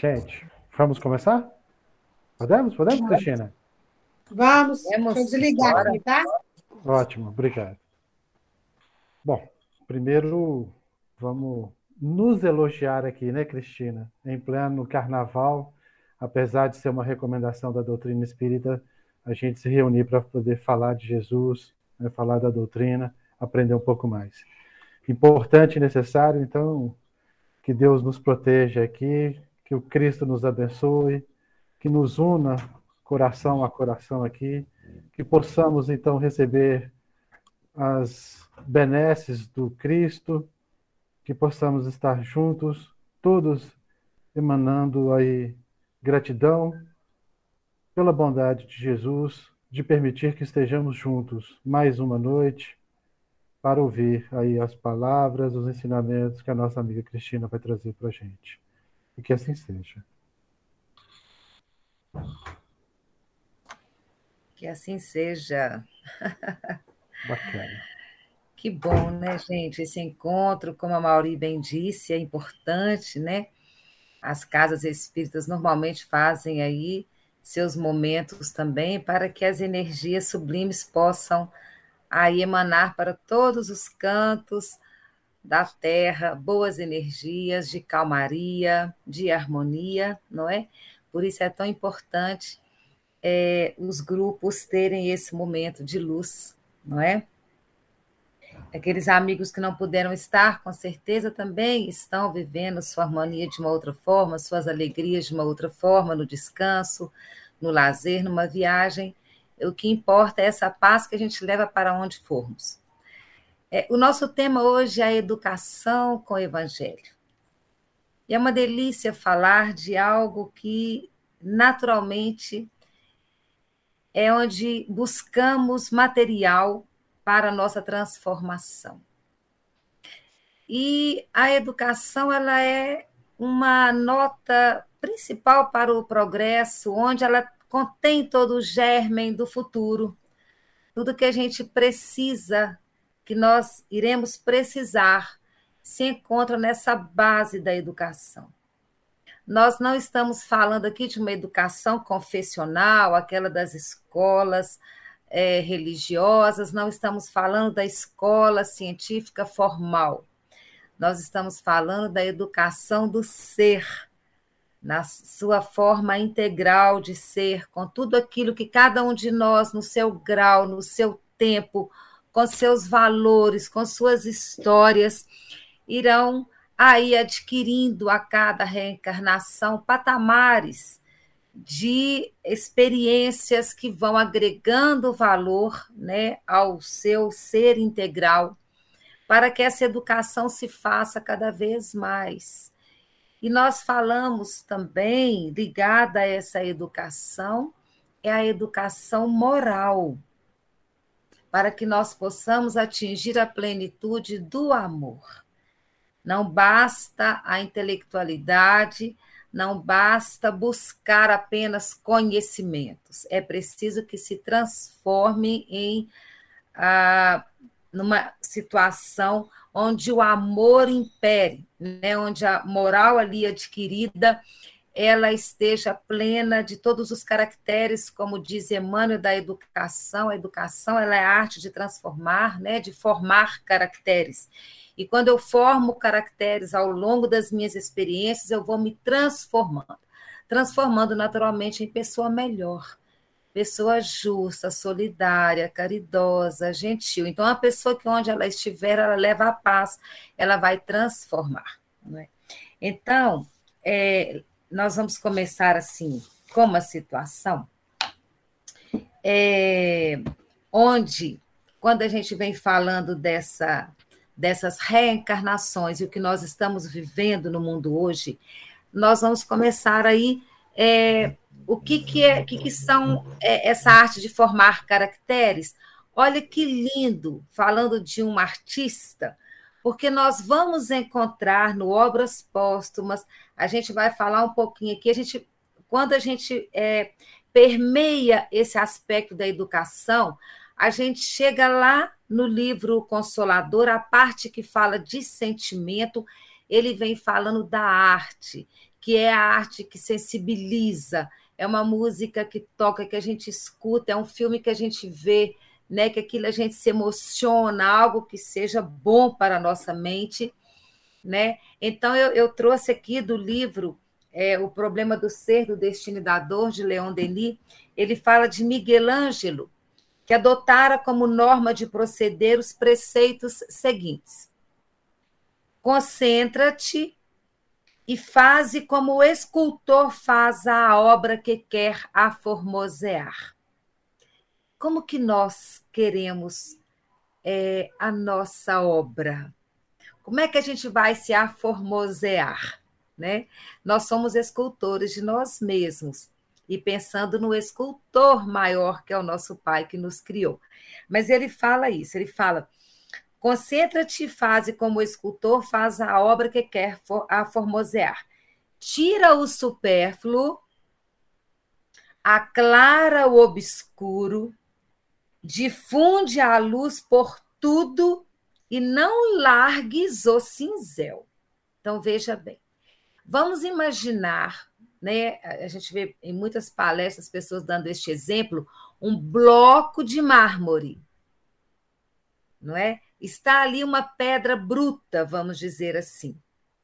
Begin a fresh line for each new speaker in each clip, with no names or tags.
Gente, vamos começar? Podemos? Podemos, Cristina?
Vamos. Vamos. Deixa eu desligar aqui, tá?
Ótimo, obrigado. Bom, primeiro vamos nos elogiar aqui, né, Cristina? Em pleno carnaval, apesar de ser uma recomendação da doutrina espírita, a gente se reunir para poder falar de Jesus, né, falar da doutrina, aprender um pouco mais. Importante e necessário, então, que Deus nos proteja aqui, que o Cristo nos abençoe, que nos una coração a coração aqui, que possamos então receber as benesses do Cristo, que possamos estar juntos, todos emanando aí gratidão pela bondade de Jesus, de permitir que estejamos juntos mais uma noite para ouvir aí as palavras, os ensinamentos que a nossa amiga Cristina vai trazer para a gente. E que assim seja.
Que assim seja.
Bacana.
Que bom, né, gente? Esse encontro, como a Mauri bem disse, é importante, né? As casas espíritas normalmente fazem aí seus momentos também para que as energias sublimes possam aí emanar para todos os cantos da terra boas energias de calmaria, de harmonia, não é? Por isso é tão importante é, os grupos terem esse momento de luz, não é? Aqueles amigos que não puderam estar, com certeza também estão vivendo sua harmonia de uma outra forma, suas alegrias de uma outra forma, no descanso, no lazer, numa viagem. O que importa é essa paz que a gente leva para onde formos. É, o nosso tema hoje é a educação com o Evangelho. E é uma delícia falar de algo que, naturalmente, é onde buscamos material para a nossa transformação. E a educação ela é uma nota principal para o progresso, onde ela contém todo o germen do futuro, tudo que a gente precisa que nós iremos precisar se encontra nessa base da educação. Nós não estamos falando aqui de uma educação confessional, aquela das escolas é, religiosas, não estamos falando da escola científica formal. Nós estamos falando da educação do ser, na sua forma integral de ser, com tudo aquilo que cada um de nós, no seu grau, no seu tempo, com seus valores, com suas histórias, irão aí adquirindo a cada reencarnação patamares de experiências que vão agregando valor né, ao seu ser integral, para que essa educação se faça cada vez mais. E nós falamos também, ligada a essa educação, é a educação moral para que nós possamos atingir a plenitude do amor. Não basta a intelectualidade, não basta buscar apenas conhecimentos, é preciso que se transforme em ah, situação onde o amor impere, né? onde a moral ali adquirida ela esteja plena de todos os caracteres, como diz Emmanuel da educação. A educação ela é a arte de transformar, né, de formar caracteres. E quando eu formo caracteres ao longo das minhas experiências, eu vou me transformando, transformando naturalmente em pessoa melhor, pessoa justa, solidária, caridosa, gentil. Então, a pessoa que onde ela estiver, ela leva a paz, ela vai transformar. Né? Então, é, nós vamos começar assim com uma situação é, onde, quando a gente vem falando dessa, dessas reencarnações e o que nós estamos vivendo no mundo hoje, nós vamos começar aí é, o que, que, é, que, que são é, essa arte de formar caracteres. Olha que lindo, falando de um artista, porque nós vamos encontrar no Obras Póstumas, a gente vai falar um pouquinho aqui, a gente, quando a gente é, permeia esse aspecto da educação, a gente chega lá no livro Consolador, a parte que fala de sentimento, ele vem falando da arte, que é a arte que sensibiliza, é uma música que toca, que a gente escuta, é um filme que a gente vê, né, que aquilo a gente se emociona, algo que seja bom para a nossa mente, né? Então eu, eu trouxe aqui do livro é, O Problema do Ser, do Destino e da Dor, de Leon Denis, ele fala de Miguel Ângelo, que adotara como norma de proceder os preceitos seguintes: concentra-te e faze como o escultor faz a obra que quer aformosear. Como que nós queremos é, a nossa obra? Como é que a gente vai se aformosear? Né? Nós somos escultores de nós mesmos e pensando no escultor maior que é o nosso Pai que nos criou. Mas ele fala isso, ele fala: concentra-te e faze como o escultor faz a obra que quer aformosear. Tira o supérfluo, aclara o obscuro, difunde a luz por tudo e não largues o cinzel. Então veja bem. Vamos imaginar né? A gente vê em muitas palestras pessoas dando este exemplo, um bloco de mármore, não é? Está ali uma pedra bruta, vamos dizer assim,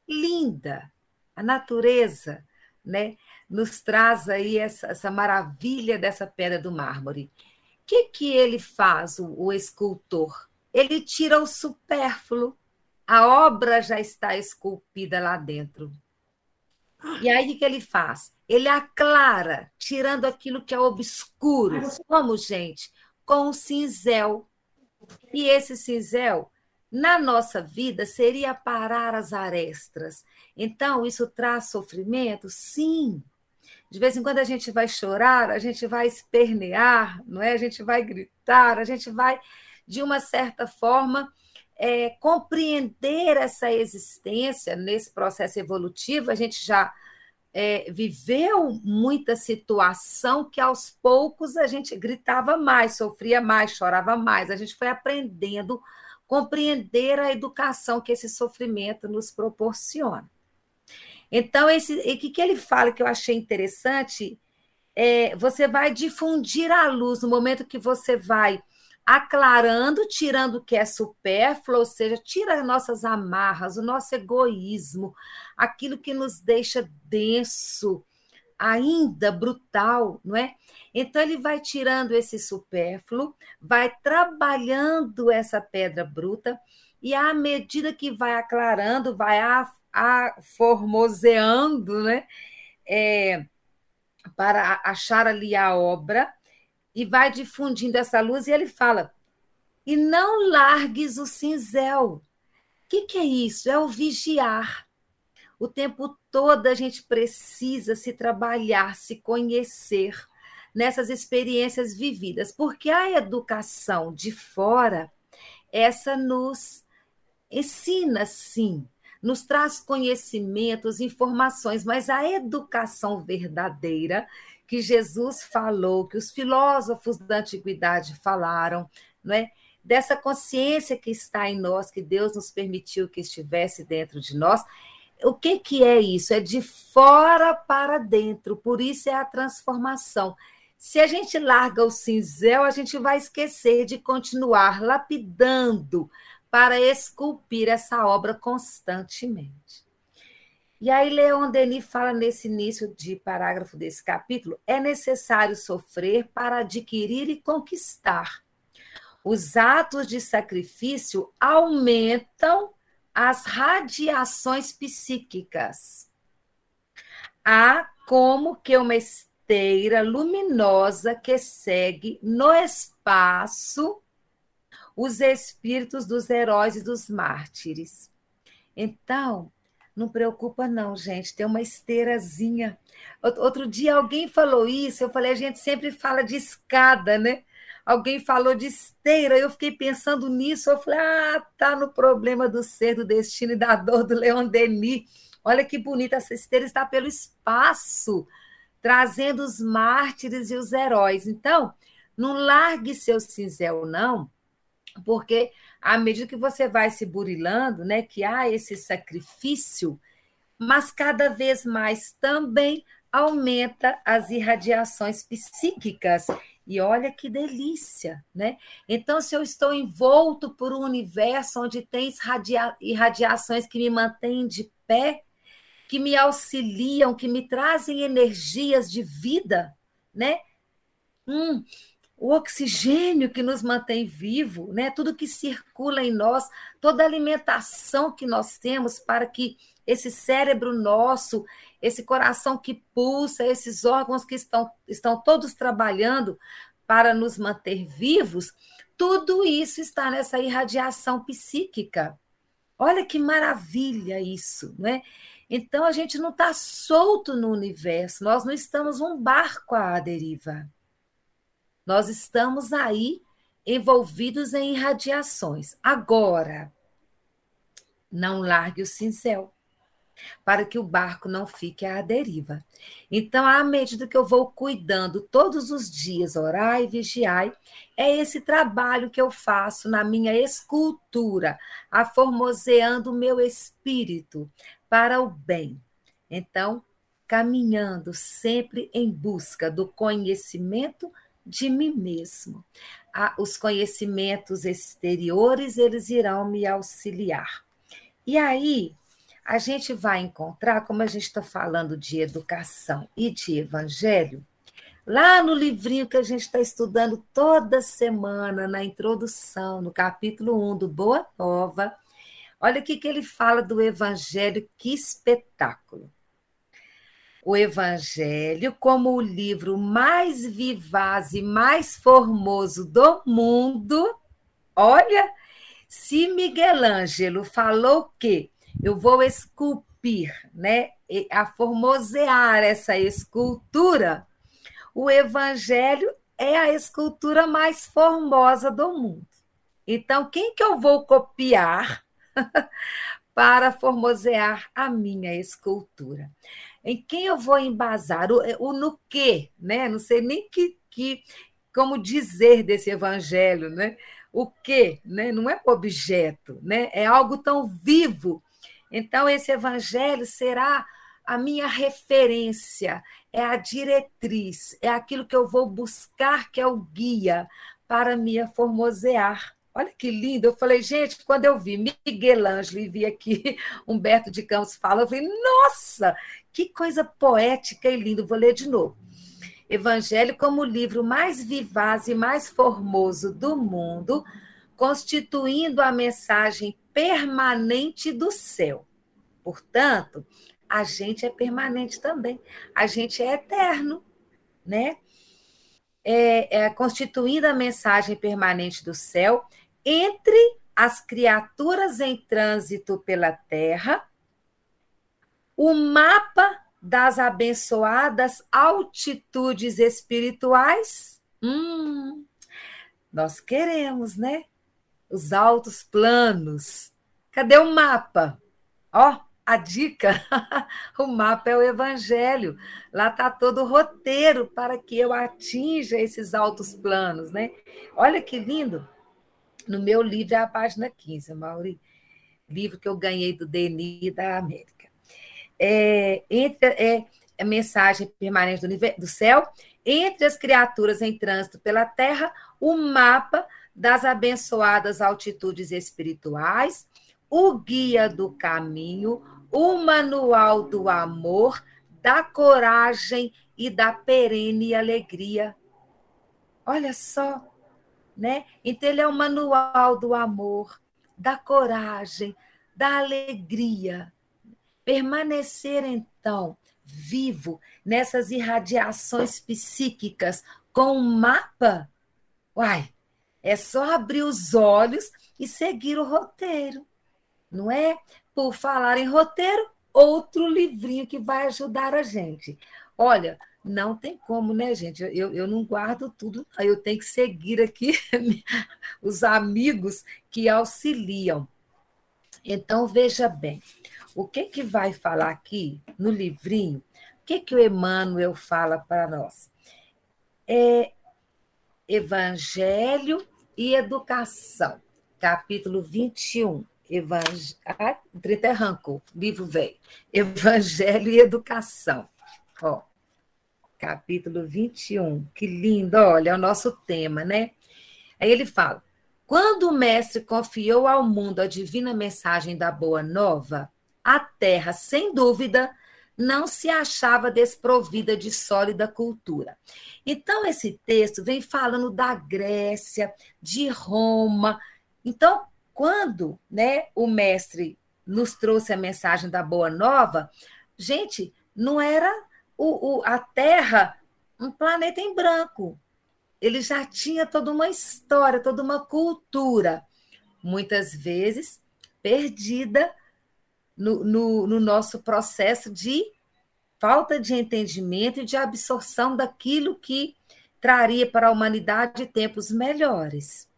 linda. A natureza, né, nos traz aí essa, essa maravilha dessa pedra do mármore. Que que ele faz, o, o escultor? Ele tira o supérfluo. A obra já está esculpida lá dentro. E aí o que ele faz? Ele aclara, tirando aquilo que é obscuro. Como, gente? Com o cinzel. E esse cinzel, na nossa vida, seria parar as arestas. Então, isso traz sofrimento? Sim. De vez em quando a gente vai chorar, a gente vai espernear, não é? A gente vai gritar, a gente vai, de uma certa forma, é, compreender essa existência nesse processo evolutivo, a gente já é, viveu muita situação que aos poucos a gente gritava mais, sofria mais, chorava mais. A gente foi aprendendo compreender a educação que esse sofrimento nos proporciona. Então, esse, o que, que ele fala que eu achei interessante é você vai difundir a luz no momento que você vai aclarando, tirando o que é supérfluo, ou seja, tira as nossas amarras, o nosso egoísmo, aquilo que nos deixa denso, ainda brutal, não é? Então ele vai tirando esse supérfluo, vai trabalhando essa pedra bruta e à medida que vai aclarando, vai formoseando, né? É, para achar ali a obra, e vai difundindo essa luz, e ele fala: e não largues o cinzel. O que, que é isso? É o vigiar. O tempo todo a gente precisa se trabalhar, se conhecer nessas experiências vividas, porque a educação de fora, essa nos ensina, sim, nos traz conhecimentos, informações, mas a educação verdadeira que Jesus falou, que os filósofos da antiguidade falaram, não é? dessa consciência que está em nós, que Deus nos permitiu que estivesse dentro de nós. O que, que é isso? É de fora para dentro, por isso é a transformação. Se a gente larga o cinzel, a gente vai esquecer de continuar lapidando para esculpir essa obra constantemente. E aí, Leon Denis fala nesse início de parágrafo desse capítulo: é necessário sofrer para adquirir e conquistar. Os atos de sacrifício aumentam as radiações psíquicas. Há como que uma esteira luminosa que segue no espaço os espíritos dos heróis e dos mártires. Então, não preocupa, não, gente. Tem uma esteirazinha. Outro dia alguém falou isso, eu falei, a gente sempre fala de escada, né? Alguém falou de esteira, eu fiquei pensando nisso. Eu falei, ah, tá no problema do ser, do destino e da dor do Leon Denis. Olha que bonita, essa esteira está pelo espaço, trazendo os mártires e os heróis. Então, não largue seu cinzel, não, porque à medida que você vai se burilando, né, que há esse sacrifício, mas cada vez mais também aumenta as irradiações psíquicas. E olha que delícia, né? Então, se eu estou envolto por um universo onde tem irradiações que me mantêm de pé, que me auxiliam, que me trazem energias de vida, né? Hum, o oxigênio que nos mantém vivo, né? Tudo que circula em nós, toda a alimentação que nós temos para que esse cérebro nosso, esse coração que pulsa, esses órgãos que estão, estão todos trabalhando para nos manter vivos, tudo isso está nessa irradiação psíquica. Olha que maravilha isso, não é? Então a gente não está solto no universo, nós não estamos um barco à deriva. Nós estamos aí envolvidos em irradiações. Agora, não largue o cincel para que o barco não fique à deriva. Então, à medida que eu vou cuidando todos os dias, orar e vigiar, é esse trabalho que eu faço na minha escultura, aformoseando o meu espírito para o bem. Então, caminhando sempre em busca do conhecimento de mim mesmo. os conhecimentos exteriores, eles irão me auxiliar. E aí, a gente vai encontrar, como a gente está falando de educação e de evangelho, lá no livrinho que a gente está estudando toda semana, na introdução, no capítulo 1 do Boa Nova, olha o que ele fala do evangelho, que espetáculo. O Evangelho, como o livro mais vivaz e mais formoso do mundo, olha, se Miguel Ângelo falou que eu vou esculpir, né, a formosear essa escultura, o evangelho é a escultura mais formosa do mundo. Então, quem que eu vou copiar para formosear a minha escultura? Em quem eu vou embasar? O, o no quê, né? Não sei nem que, que como dizer desse evangelho, né? O que, né? Não é objeto, né? É algo tão vivo então, esse evangelho será a minha referência, é a diretriz, é aquilo que eu vou buscar, que é o guia para me formosear. Olha que lindo. Eu falei, gente, quando eu vi Miguel Ângelo e vi aqui Humberto de Campos fala, eu falei, nossa, que coisa poética e linda. Vou ler de novo. Evangelho como o livro mais vivaz e mais formoso do mundo, constituindo a mensagem permanente do céu. Portanto, a gente é permanente também. A gente é eterno, né? É, é constituindo a mensagem permanente do céu entre as criaturas em trânsito pela terra, o mapa das abençoadas altitudes espirituais. Hum, nós queremos, né? os altos planos. Cadê o mapa? Ó, a dica: o mapa é o evangelho. Lá está todo o roteiro para que eu atinja esses altos planos, né? Olha que lindo. No meu livro é a página 15, Mauri. Livro que eu ganhei do DNI da América. É, entre, é, a mensagem permanente do, do céu, entre as criaturas em trânsito pela terra, o mapa das abençoadas altitudes espirituais, o guia do caminho, o manual do amor, da coragem e da perene alegria. Olha só, né? Então ele é o manual do amor, da coragem, da alegria. Permanecer então vivo nessas irradiações psíquicas com um mapa, uai, é só abrir os olhos e seguir o roteiro. Não é? Por falar em roteiro, outro livrinho que vai ajudar a gente. Olha, não tem como, né, gente? Eu, eu não guardo tudo, eu tenho que seguir aqui os amigos que auxiliam. Então, veja bem, o que, que vai falar aqui no livrinho? O que, que o Emmanuel fala para nós? É Evangelho e Educação, capítulo 21. Evang... Ah, Trita arrancou, livro velho. Evangelho e Educação. Ó, capítulo 21. Que lindo, olha, é o nosso tema, né? Aí ele fala: quando o mestre confiou ao mundo a divina mensagem da Boa Nova, a terra, sem dúvida, não se achava desprovida de sólida cultura. Então, esse texto vem falando da Grécia, de Roma. Então, quando né, o mestre nos trouxe a mensagem da Boa Nova, gente, não era o, o, a Terra um planeta em branco ele já tinha toda uma história, toda uma cultura, muitas vezes perdida no, no, no nosso processo de falta de entendimento e de absorção daquilo que traria para a humanidade tempos melhores.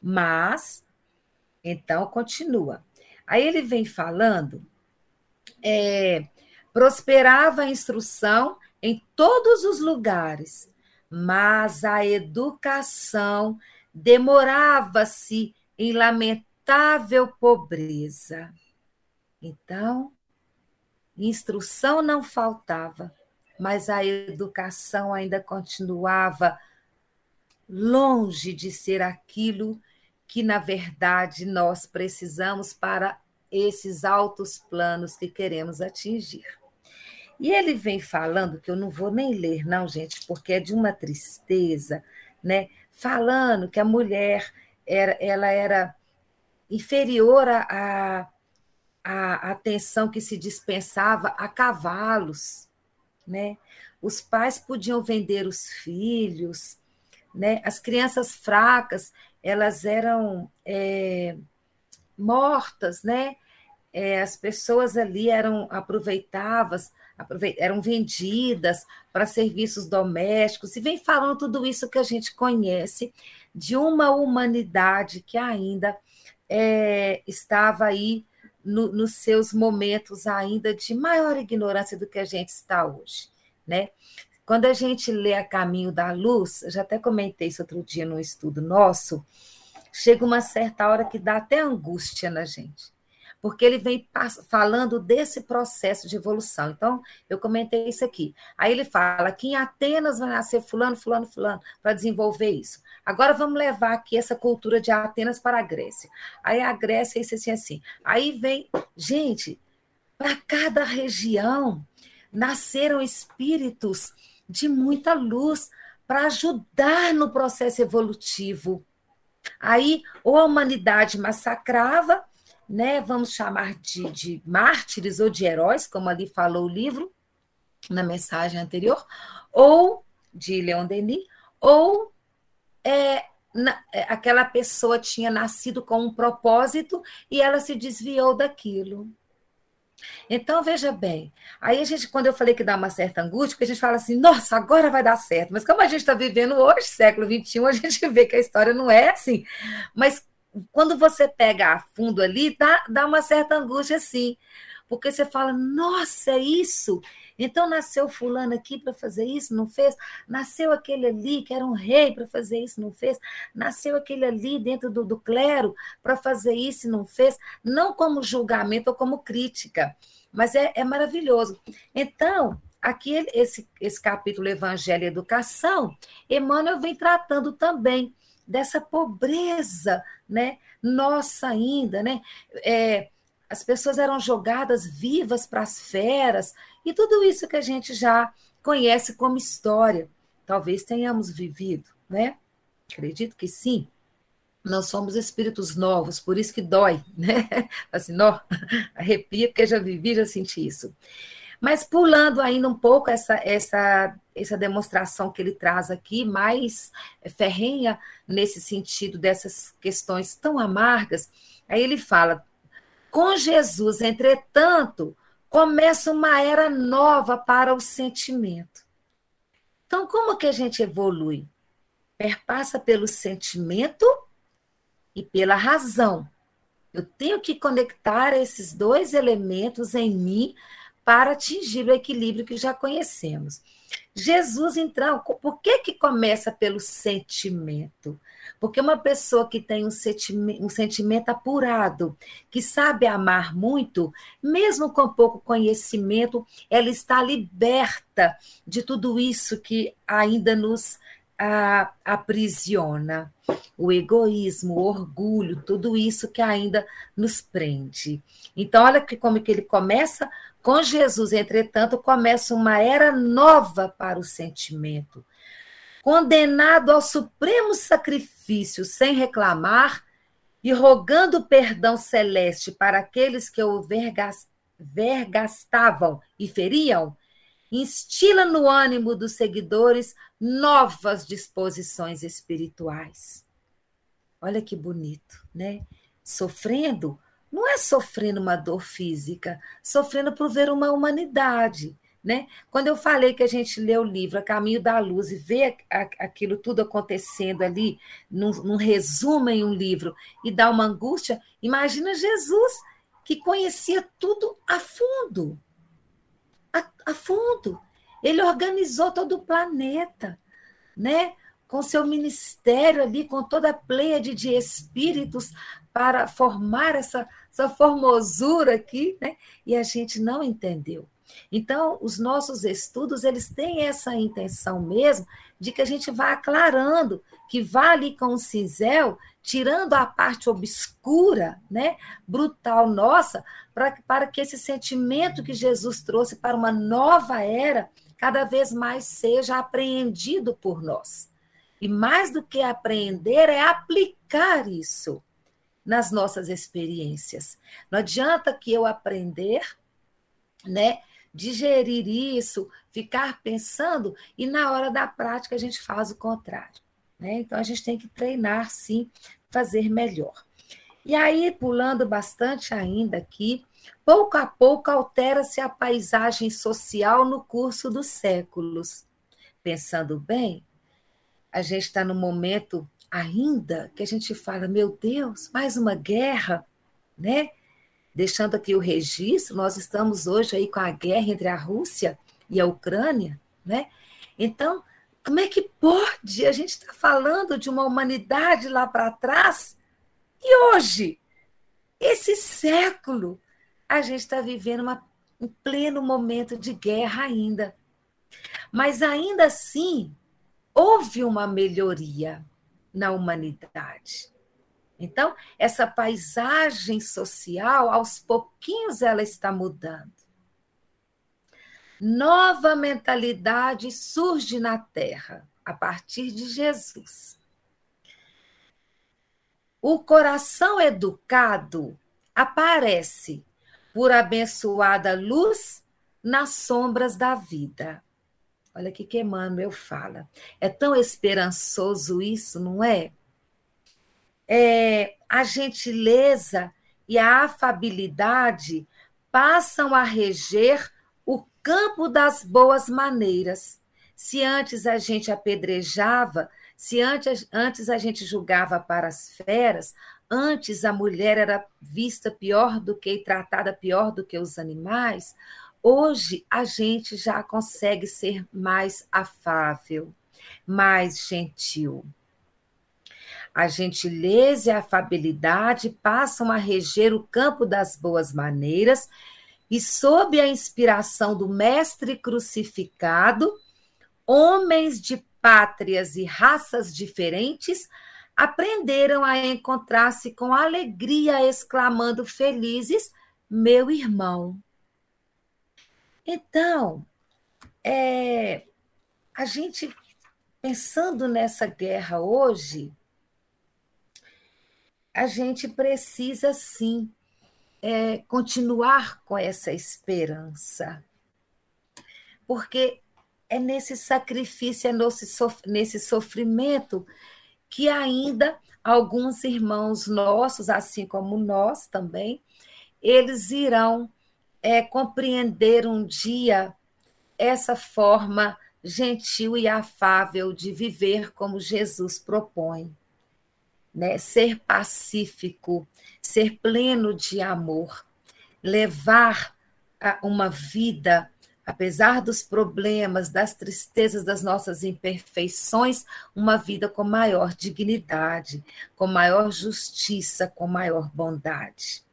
Mas, então, continua. Aí ele vem falando, é, prosperava a instrução em todos os lugares, mas a educação demorava-se em lamentável pobreza. Então, instrução não faltava, mas a educação ainda continuava longe de ser aquilo que, na verdade, nós precisamos para esses altos planos que queremos atingir. E ele vem falando, que eu não vou nem ler, não, gente, porque é de uma tristeza, né? Falando que a mulher era, ela era inferior à, atenção que se dispensava a cavalos, né? Os pais podiam vender os filhos, né? As crianças fracas, elas eram é, mortas, né? É, as pessoas ali eram aproveitadas eram vendidas para serviços domésticos, e vem falando tudo isso que a gente conhece de uma humanidade que ainda é, estava aí no, nos seus momentos ainda de maior ignorância do que a gente está hoje, né? Quando a gente lê A Caminho da Luz, já até comentei isso outro dia num estudo nosso, chega uma certa hora que dá até angústia na gente porque ele vem falando desse processo de evolução. Então, eu comentei isso aqui. Aí ele fala que em Atenas vai nascer fulano, fulano, fulano, para desenvolver isso. Agora vamos levar aqui essa cultura de Atenas para a Grécia. Aí a Grécia, isso assim, assim. Aí vem, gente, para cada região nasceram espíritos de muita luz para ajudar no processo evolutivo. Aí, ou a humanidade massacrava, né, vamos chamar de, de mártires ou de heróis, como ali falou o livro, na mensagem anterior, ou de Leon Denis, ou é, na, é, aquela pessoa tinha nascido com um propósito e ela se desviou daquilo. Então, veja bem, aí a gente, quando eu falei que dá uma certa angústia, porque a gente fala assim, nossa, agora vai dar certo, mas como a gente está vivendo hoje, século XXI, a gente vê que a história não é assim. Mas quando você pega a fundo ali, dá, dá uma certa angústia, sim. Porque você fala, nossa, é isso? Então nasceu fulano aqui para fazer isso, não fez? Nasceu aquele ali que era um rei para fazer isso, não fez? Nasceu aquele ali dentro do, do clero para fazer isso não fez? Não como julgamento ou como crítica, mas é, é maravilhoso. Então, aqui esse, esse capítulo Evangelho e Educação, Emmanuel vem tratando também dessa pobreza, né? Nossa ainda, né? É, as pessoas eram jogadas vivas para as feras e tudo isso que a gente já conhece como história. Talvez tenhamos vivido, né? Acredito que sim. Nós somos espíritos novos, por isso que dói, né? Assim, nó, arrepia, porque já vivi, já senti isso. Mas pulando ainda um pouco essa, essa, essa demonstração que ele traz aqui, mais ferrenha nesse sentido dessas questões tão amargas, aí ele fala: com Jesus, entretanto, começa uma era nova para o sentimento. Então, como que a gente evolui? Perpassa pelo sentimento e pela razão. Eu tenho que conectar esses dois elementos em mim para atingir o equilíbrio que já conhecemos. Jesus, então, por que, que começa pelo sentimento? Porque uma pessoa que tem um um sentimento apurado, que sabe amar muito, mesmo com pouco conhecimento, ela está liberta de tudo isso que ainda nos a, aprisiona. O egoísmo, o orgulho, tudo isso que ainda nos prende. Então, olha que como que ele começa com Jesus, entretanto, começa uma era nova para o sentimento. Condenado ao supremo sacrifício sem reclamar e rogando perdão celeste para aqueles que o vergastavam e feriam, instila no ânimo dos seguidores novas disposições espirituais. Olha que bonito, né? Sofrendo, não é sofrendo uma dor física, sofrendo por ver uma humanidade. Né? Quando eu falei que a gente lê o livro A Caminho da Luz e vê aquilo tudo acontecendo ali, num, num resumo em um livro, e dá uma angústia, imagina Jesus, que conhecia tudo a fundo. A, a fundo. Ele organizou todo o planeta, né? com seu ministério ali, com toda a pleiade de espíritos para formar essa, essa formosura aqui, né? E a gente não entendeu. Então, os nossos estudos, eles têm essa intenção mesmo de que a gente vá aclarando, que vá ali com o cinzel, tirando a parte obscura, né, brutal nossa, para, para que esse sentimento que Jesus trouxe para uma nova era, cada vez mais seja apreendido por nós. E mais do que aprender, é aplicar isso nas nossas experiências. Não adianta que eu aprender, né? Digerir isso, ficar pensando, e na hora da prática a gente faz o contrário. Né? Então a gente tem que treinar, sim, fazer melhor. E aí, pulando bastante ainda aqui, pouco a pouco altera-se a paisagem social no curso dos séculos. Pensando bem, a gente está no momento ainda que a gente fala, meu Deus, mais uma guerra, né? Deixando aqui o registro, nós estamos hoje aí com a guerra entre a Rússia e a Ucrânia, né? Então, como é que pode? A gente está falando de uma humanidade lá para trás e hoje, esse século, a gente está vivendo uma, um pleno momento de guerra ainda. Mas ainda assim, houve uma melhoria na humanidade. Então, essa paisagem social, aos pouquinhos, ela está mudando. Nova mentalidade surge na Terra a partir de Jesus. O coração educado aparece por abençoada luz nas sombras da vida. Olha que que Emmanuel fala. É tão esperançoso isso, não é? É? A gentileza e a afabilidade passam a reger o campo das boas maneiras. Se antes a gente apedrejava, se antes, antes a gente julgava para as feras, antes a mulher era vista pior do que e tratada pior do que os animais, Hoje a gente já consegue ser mais afável, mais gentil. A gentileza e a afabilidade passam a reger o campo das boas maneiras e, sob a inspiração do Mestre crucificado, homens de pátrias e raças diferentes aprenderam a encontrar-se com alegria, exclamando felizes: Meu irmão, então, é, a gente pensando nessa guerra hoje, a gente precisa sim é, continuar com essa esperança, porque é nesse sacrifício, é nesse sofrimento que ainda alguns irmãos nossos, assim como nós também, eles irão é, compreender um dia essa forma gentil e afável de viver como Jesus propõe. Né? Ser pacífico, ser pleno de amor, levar uma vida apesar dos problemas, das tristezas, das nossas imperfeições, uma vida com maior dignidade, com maior justiça, com maior bondade.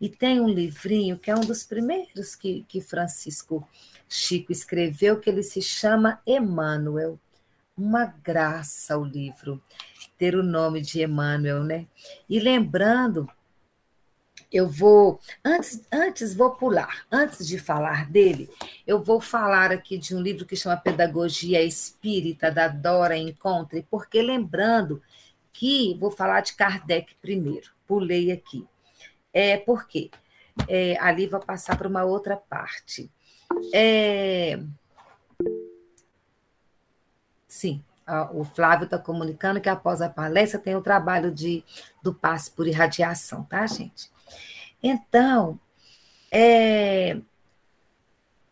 E tem um livrinho que é um dos primeiros que, que Francisco Chico escreveu, que ele se chama Emmanuel. Uma graça o livro ter o nome de Emmanuel, né? E lembrando eu vou antes antes vou pular antes de falar dele eu vou falar aqui de um livro que chama Pedagogia Espírita da Dora Encontre porque lembrando que vou falar de Kardec primeiro pulei aqui. É porque é, ali vou passar para uma outra parte. É, sim o Flávio está comunicando que após a palestra tem o trabalho de, do passe por irradiação, tá, gente? Então, é,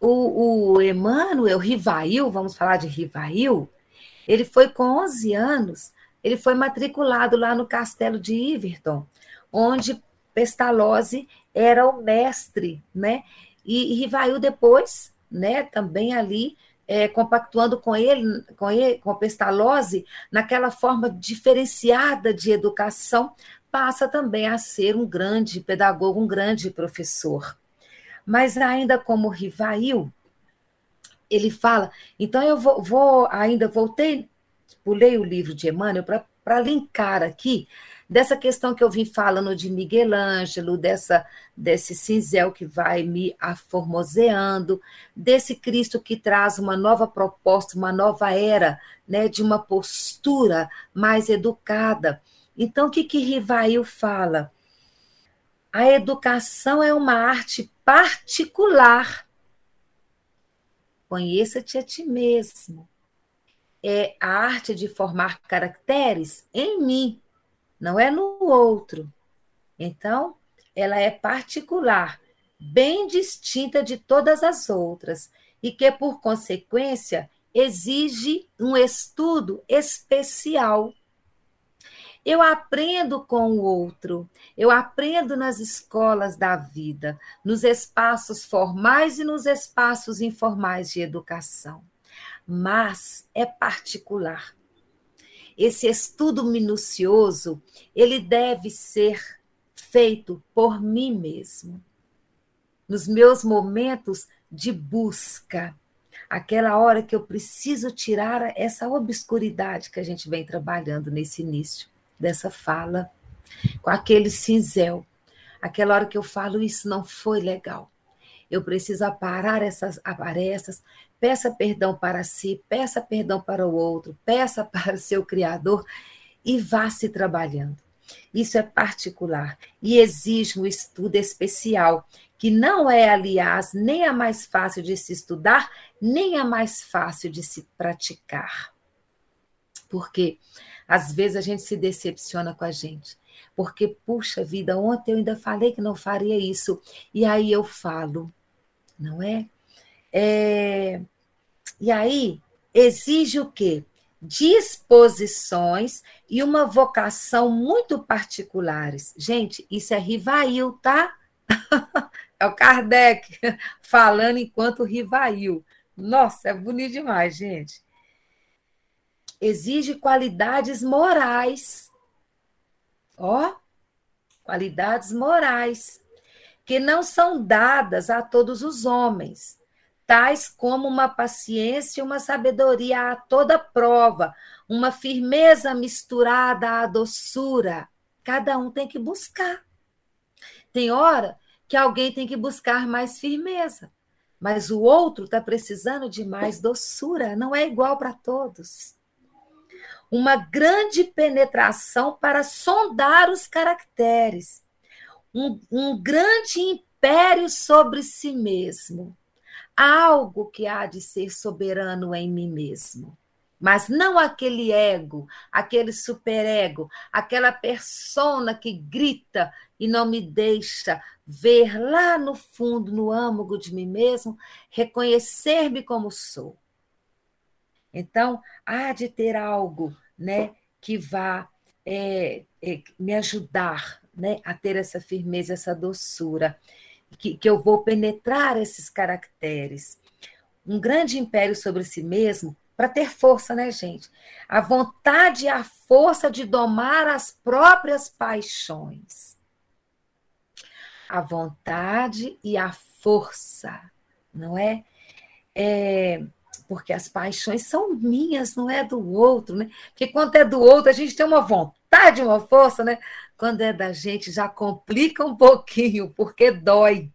o, o Emmanuel Rivail, vamos falar de Rivail, ele foi com 11 anos, ele foi matriculado lá no castelo de Iverton, onde Pestalozzi era o mestre, né? E, e Rivail depois, né, também ali é, compactuando com ele, com ele, com Pestalozzi, naquela forma diferenciada de educação, passa também a ser um grande pedagogo, um grande professor. Mas ainda como Rivail, ele fala, então eu vou, vou ainda voltei, pulei o livro de Emmanuel para linkar aqui dessa questão que eu vim falando de Miguel Ângelo, dessa, desse cinzel que vai me aformoseando, desse Cristo que traz uma nova proposta, uma nova era, né, de uma postura mais educada. Então, o que, que Rivail fala? A educação é uma arte particular. Conheça-te a ti mesmo. É a arte de formar caracteres em mim, não é no outro. Então, ela é particular, bem distinta de todas as outras, e que, por consequência, exige um estudo especial. Eu aprendo com o outro, eu aprendo nas escolas da vida, nos espaços formais e nos espaços informais de educação. Mas é particular esse estudo minucioso, ele deve ser feito por mim mesmo. Nos meus momentos de busca, aquela hora que eu preciso tirar essa obscuridade que a gente vem trabalhando nesse início dessa fala, com aquele cinzel, aquela hora que eu falo isso não foi legal. Eu preciso aparar essas aparências, peça perdão para si, peça perdão para o outro, peça para o seu Criador e vá se trabalhando. Isso é particular e exige um estudo especial, que não é, aliás, nem a mais fácil de se estudar, nem a mais fácil de se praticar. Porque às vezes a gente se decepciona com a gente. Porque, puxa vida, ontem eu ainda falei que não faria isso, e aí eu falo, não é? é e aí exige o quê? Disposições e uma vocação muito particulares. Gente, isso é Rivail, tá? é o Kardec falando enquanto Rivail. Nossa, é bonito demais, gente. Exige qualidades morais. Ó, qualidades morais que não são dadas a todos os homens tais como uma paciência e uma sabedoria a toda prova, uma firmeza misturada à doçura. Cada um tem que buscar. Tem hora que alguém tem que buscar mais firmeza, mas o outro está precisando de mais doçura, não é igual para todos. Uma grande penetração para sondar os caracteres, um, um grande império sobre si mesmo algo que há de ser soberano em mim mesmo. Mas não aquele ego, aquele superego, aquela persona que grita e não me deixa ver lá no fundo, no âmago de mim mesmo, reconhecer-me como sou. Então, há de ter algo né, que vá é, é, me ajudar né, a ter essa firmeza, essa doçura que, que eu vou penetrar esses caracteres. um grande império sobre si mesmo para ter força, né, gente? A vontade e a força de domar as próprias paixões. A vontade e a força, não é? é porque as paixões são minhas, não é do outro, né? Porque quando é do outro, a gente tem uma vontade, uma força, né? Quando é da gente, já complica um pouquinho, porque dói.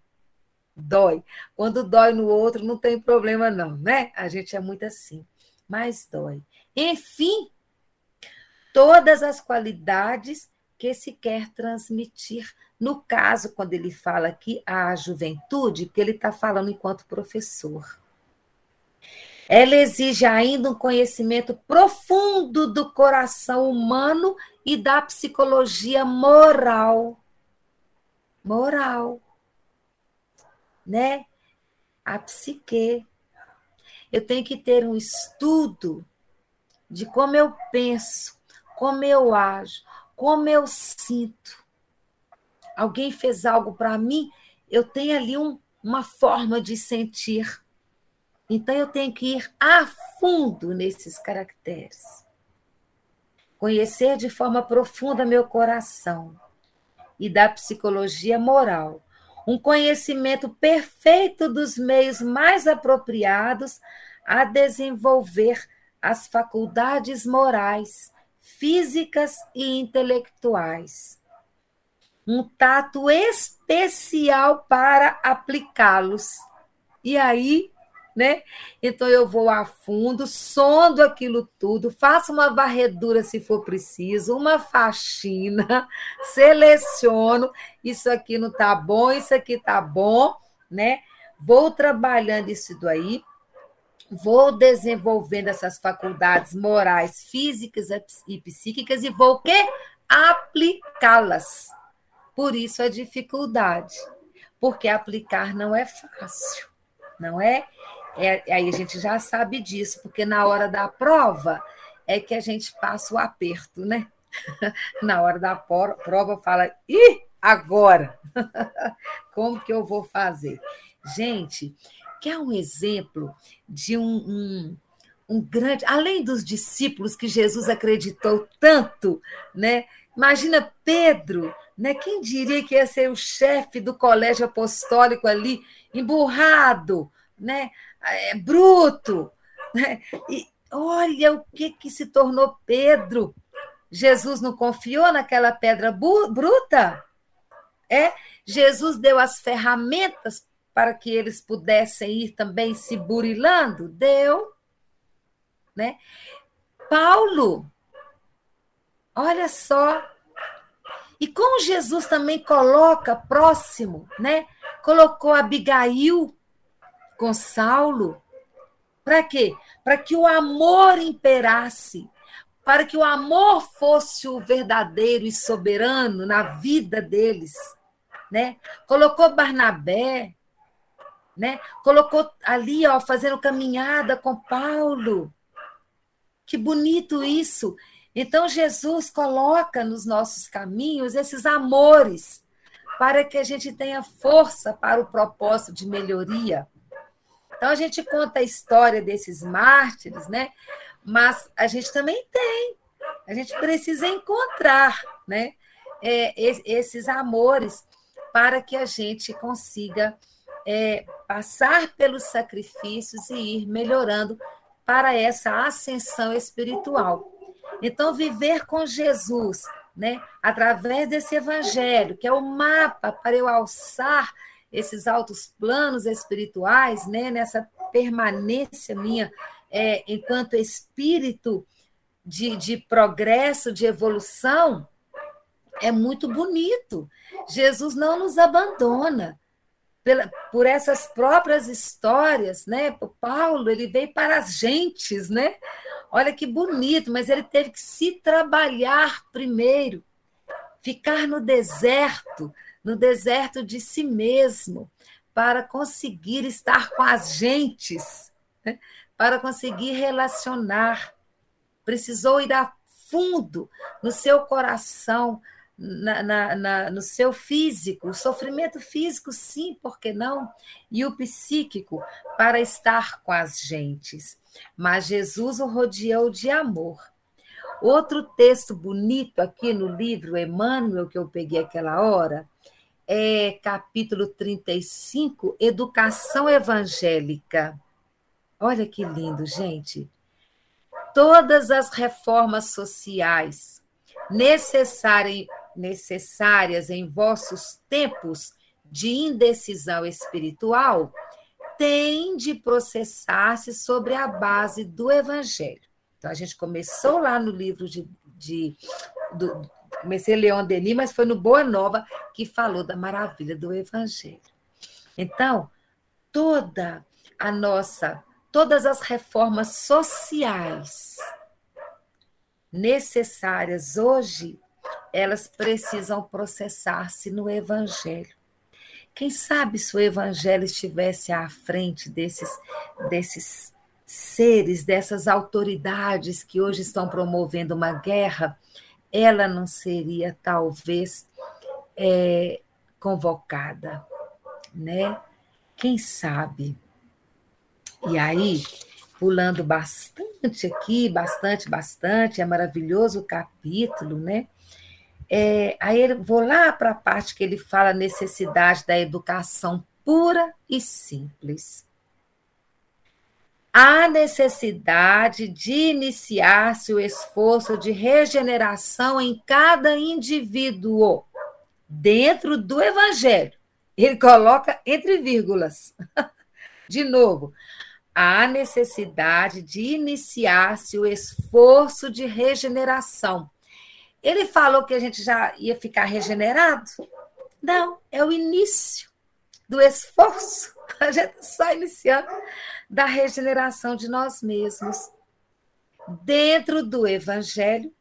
Dói. Quando dói no outro, não tem problema, não, né? A gente é muito assim mais dói. Enfim, todas as qualidades que se quer transmitir. No caso, quando ele fala aqui a juventude, que ele está falando enquanto professor. Ela exige ainda um conhecimento profundo do coração humano e da psicologia moral. Moral. Né? A psique. Eu tenho que ter um estudo de como eu penso, como eu ajo, como eu sinto. Alguém fez algo para mim, eu tenho ali um, uma forma de sentir. Então eu tenho que ir a fundo nesses caracteres. Conhecer de forma profunda meu coração e da psicologia moral um conhecimento perfeito dos meios mais apropriados a desenvolver as faculdades morais, físicas e intelectuais. Um tato especial para aplicá-los. E aí né? Então eu vou a fundo, sondo aquilo tudo, faço uma varredura se for preciso, uma faxina, seleciono, isso aqui não tá bom, isso aqui tá bom, né? Vou trabalhando isso daí, vou desenvolvendo essas faculdades morais, físicas e psíquicas e vou o quê? Aplicá-las. Por isso a dificuldade, porque aplicar não é fácil, não é? É, aí a gente já sabe disso, porque na hora da prova é que a gente passa o aperto, né? na hora da prova fala, ih, agora! Como que eu vou fazer? Gente, quer um exemplo de um, um, um grande, além dos discípulos que Jesus acreditou tanto, né? Imagina Pedro, né? Quem diria que ia ser o chefe do colégio apostólico ali, emburrado, né? É bruto. Né? E olha o que, que se tornou Pedro. Jesus não confiou naquela pedra bruta? É, Jesus deu as ferramentas para que eles pudessem ir também se burilando? Deu. Né? Paulo, olha só. E como Jesus também coloca próximo, né? Colocou Abigail com Saulo. Para quê? Para que o amor imperasse, para que o amor fosse o verdadeiro e soberano na vida deles, né? Colocou Barnabé, né? Colocou ali, ó, fazendo caminhada com Paulo. Que bonito isso. Então Jesus coloca nos nossos caminhos esses amores para que a gente tenha força para o propósito de melhoria. Então a gente conta a história desses mártires, né? Mas a gente também tem. A gente precisa encontrar, né? É, esses amores para que a gente consiga é, passar pelos sacrifícios e ir melhorando para essa ascensão espiritual. Então, viver com Jesus, né, através desse evangelho, que é o mapa para eu alçar esses altos planos espirituais, né, nessa permanência minha é, enquanto espírito de, de progresso, de evolução, é muito bonito. Jesus não nos abandona. Pela, por essas próprias histórias, né? O Paulo ele veio para as gentes, né? Olha que bonito, mas ele teve que se trabalhar primeiro, ficar no deserto, no deserto de si mesmo, para conseguir estar com as gentes, né? para conseguir relacionar. Precisou ir a fundo no seu coração, na, na, na, no seu físico, o sofrimento físico, sim, por que não? E o psíquico, para estar com as gentes. Mas Jesus o rodeou de amor. Outro texto bonito aqui no livro Emmanuel, que eu peguei aquela hora, é capítulo 35, Educação Evangélica. Olha que lindo, gente. Todas as reformas sociais necessárias, em vossos tempos de indecisão espiritual têm de processar-se sobre a base do Evangelho. Então, a gente começou lá no livro de. de do, comecei a Leon Denis, mas foi no Boa Nova que falou da maravilha do Evangelho. Então, toda a nossa, todas as reformas sociais necessárias hoje, elas precisam processar-se no Evangelho. Quem sabe se o Evangelho estivesse à frente desses, desses seres, dessas autoridades que hoje estão promovendo uma guerra, ela não seria talvez é, convocada, né? Quem sabe? E aí, pulando bastante aqui, bastante, bastante, é maravilhoso o capítulo, né? É, aí eu vou lá para a parte que ele fala a necessidade da educação pura e simples há necessidade de iniciar-se o esforço de regeneração em cada indivíduo, dentro do Evangelho. Ele coloca entre vírgulas. De novo, há necessidade de iniciar-se o esforço de regeneração. Ele falou que a gente já ia ficar regenerado? Não, é o início do esforço. A gente está iniciando da regeneração de nós mesmos. Dentro do Evangelho,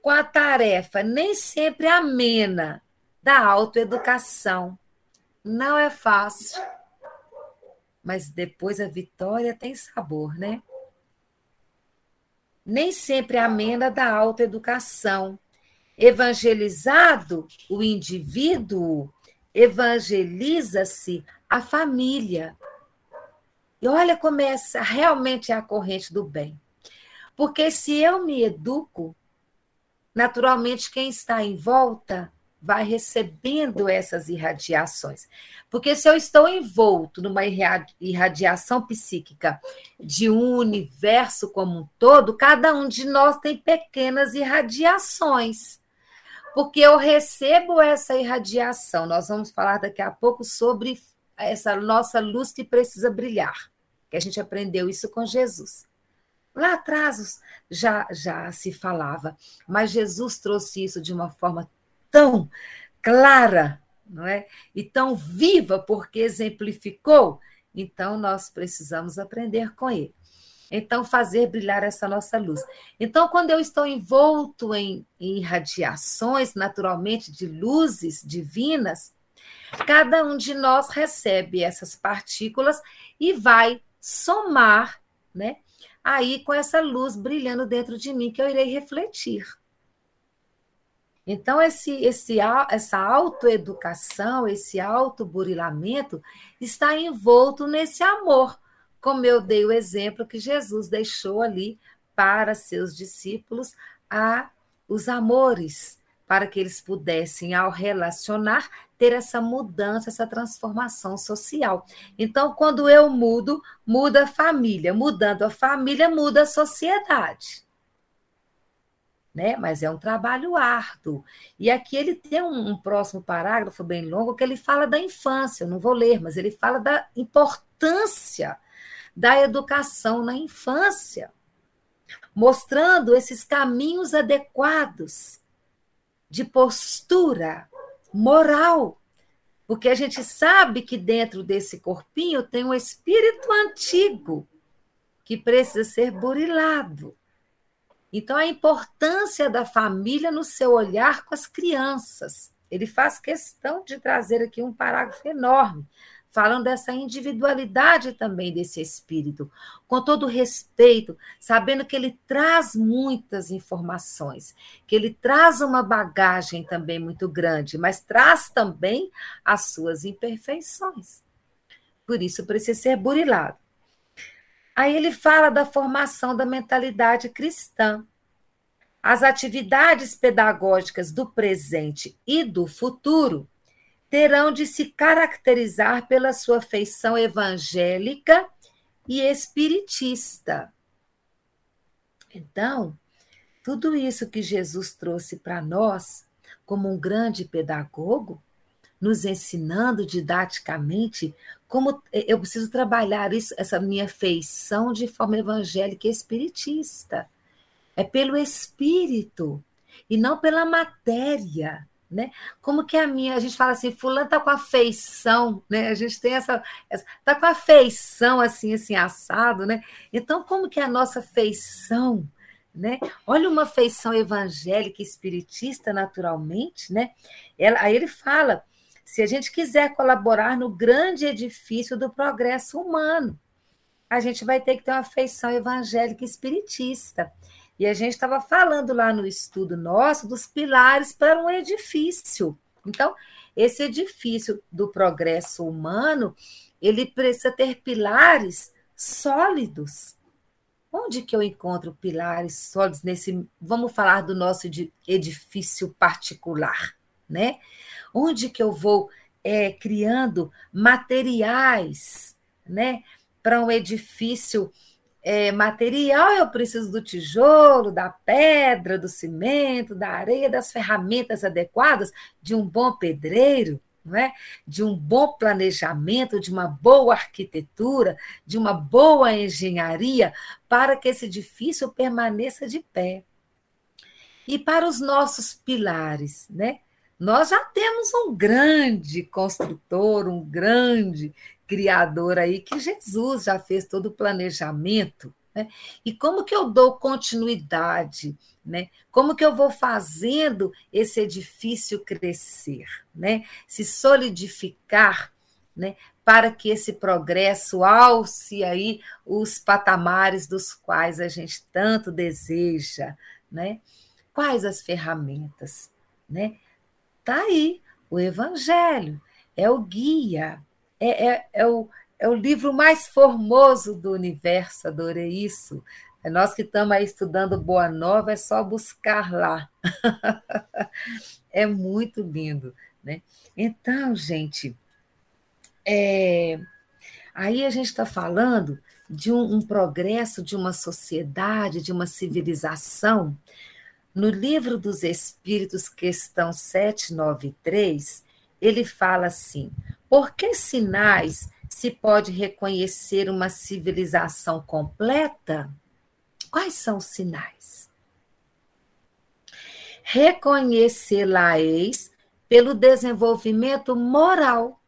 com a tarefa nem sempre amena da autoeducação. Não é fácil, mas depois a vitória tem sabor, né? Nem sempre amena da autoeducação. Evangelizado o indivíduo, evangeliza-se a família. E olha como essa realmente é a corrente do bem. Porque se eu me educo, naturalmente quem está em volta vai recebendo essas irradiações. Porque se eu estou envolto numa irradiação psíquica de um universo como um todo, cada um de nós tem pequenas irradiações. Porque eu recebo essa irradiação. Nós vamos falar daqui a pouco sobre essa nossa luz que precisa brilhar que a gente aprendeu isso com Jesus. Lá atrás já, já se falava, mas Jesus trouxe isso de uma forma tão clara, não é? E tão viva, porque exemplificou. Então, nós precisamos aprender com ele. Então, fazer brilhar essa nossa luz. Então, quando eu estou envolto em, em radiações, naturalmente, de luzes divinas, cada um de nós recebe essas partículas e vai somar, né? Aí com essa luz brilhando dentro de mim que eu irei refletir. Então esse esse essa autoeducação, esse autoburilamento está envolto nesse amor, como eu dei o exemplo que Jesus deixou ali para seus discípulos a os amores, para que eles pudessem, ao relacionar, ter essa mudança, essa transformação social. Então, quando eu mudo, muda a família. Mudando a família, muda a sociedade. Né? Mas é um trabalho árduo. E aqui ele tem um, um, próximo parágrafo bem longo que ele fala da infância, eu não vou ler, mas ele fala da importância da educação na infância, mostrando esses caminhos adequados de postura moral. Porque a gente sabe que dentro desse corpinho tem um espírito antigo que precisa ser burilado. Então, a importância da família no seu olhar com as crianças. Ele faz questão de trazer aqui um parágrafo enorme, falam dessa individualidade também desse espírito, com todo respeito, sabendo que ele traz muitas informações, que ele traz uma bagagem também muito grande, mas traz também as suas imperfeições. Por isso precisa ser burilado. Aí ele fala da formação da mentalidade cristã. As atividades pedagógicas do presente e do futuro terão de se caracterizar pela sua feição evangélica e espiritista. Então, tudo isso que Jesus trouxe para nós, como um grande pedagogo, nos ensinando didaticamente como eu preciso trabalhar isso, essa minha feição de forma evangélica e espiritista. É pelo espírito e não pela matéria né? Como que a minha, a gente fala assim, fulano tá com a feição, né? A gente tem essa, essa tá com a feição assim, assim assado, né? Então, como que é a nossa feição, né? Olha uma feição evangélica espiritista naturalmente, né? Ela, aí ele fala, se a gente quiser colaborar no grande edifício do progresso humano, a gente vai ter que ter uma feição evangélica espiritista. E a gente estava falando lá no estudo nosso dos pilares para um edifício. Então, esse edifício do progresso humano, ele precisa ter pilares sólidos. Onde que eu encontro pilares sólidos nesse, vamos falar do nosso edifício particular, né? Onde que eu vou é, criando materiais, né, para um edifício é, material, eu preciso do tijolo, da pedra, do cimento, da areia, das ferramentas adequadas de um bom pedreiro, não é? de um bom planejamento, de uma boa arquitetura, de uma boa engenharia, para que esse edifício permaneça de pé. E para os nossos pilares, né? Nós já temos um grande construtor, um grande criador aí, que Jesus já fez todo o planejamento. Né? E como que eu dou continuidade? Né? Como que eu vou fazendo esse edifício crescer, né? se solidificar, né? para que esse progresso alce aí os patamares dos quais a gente tanto deseja, né? Quais as ferramentas, né? Tá aí o evangelho, é o guia, é, é, é, o, é o livro mais formoso do universo, adorei isso. É nós que estamos aí estudando Boa Nova, é só buscar lá. é muito lindo, né? Então, gente, é, aí a gente está falando de um, um, progresso de uma sociedade, de uma civilização. No livro dos Espíritos, questão 793, ele fala assim: por que sinais se pode reconhecer uma civilização completa? Quais são os sinais? Reconhecê-la-eis pelo desenvolvimento moral.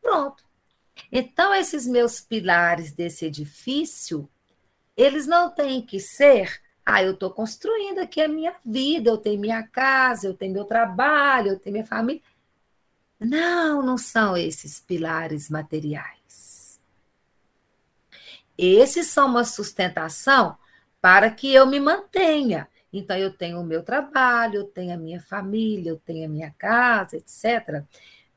Pronto. Então, esses meus pilares desse edifício, eles não têm que ser, ah, eu estou construindo aqui a minha vida, eu tenho minha casa, eu tenho meu trabalho, eu tenho minha família. Não, não são esses pilares materiais. Esses são uma sustentação para que eu me mantenha. Então, eu tenho o meu trabalho, eu tenho a minha família, eu tenho a minha casa, etc.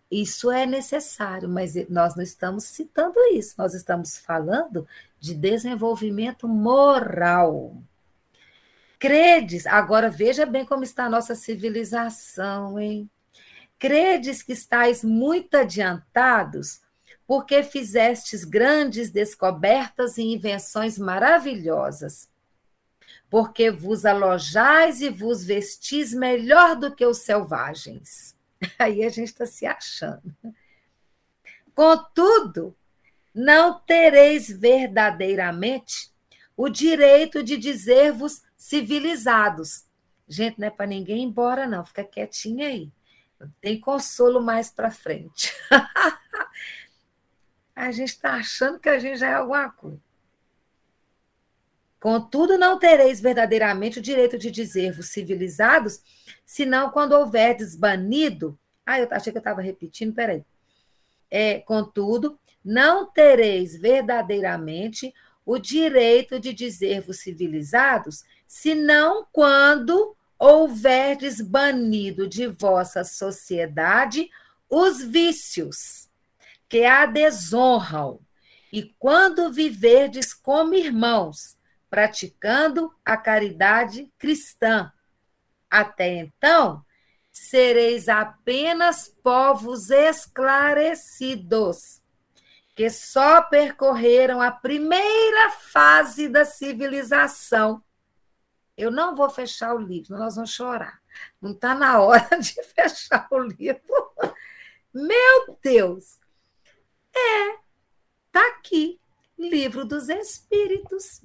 Isso é necessário, mas nós não estamos citando isso, nós estamos falando de desenvolvimento moral. Credes, agora veja bem como está a nossa civilização, hein? Credes que estáis muito adiantados, porque fizestes grandes descobertas e invenções maravilhosas. Porque vos alojais e vos vestis melhor do que os selvagens. Aí a gente está se achando. Contudo, não tereis verdadeiramente o direito de dizer-vos civilizados. Gente, não é para ninguém ir embora, não, fica quietinha aí. Tem consolo mais para frente. a gente está achando que a gente já é alguma coisa. Contudo, não tereis verdadeiramente o direito de dizer-vos civilizados, senão quando houverdes banido. Ah, eu achei que eu estava repetindo, peraí. é, contudo, não tereis verdadeiramente o direito de dizer-vos civilizados, senão quando houverdes banido de vossa sociedade os vícios que a desonram, e quando viverdes como irmãos, praticando a caridade cristã. Até então, sereis apenas povos esclarecidos, que só percorreram a primeira fase da civilização. Eu não vou fechar o livro, nós vamos chorar. Não está na hora de fechar o livro. Meu Deus! É, tá aqui, Livro dos Espíritos.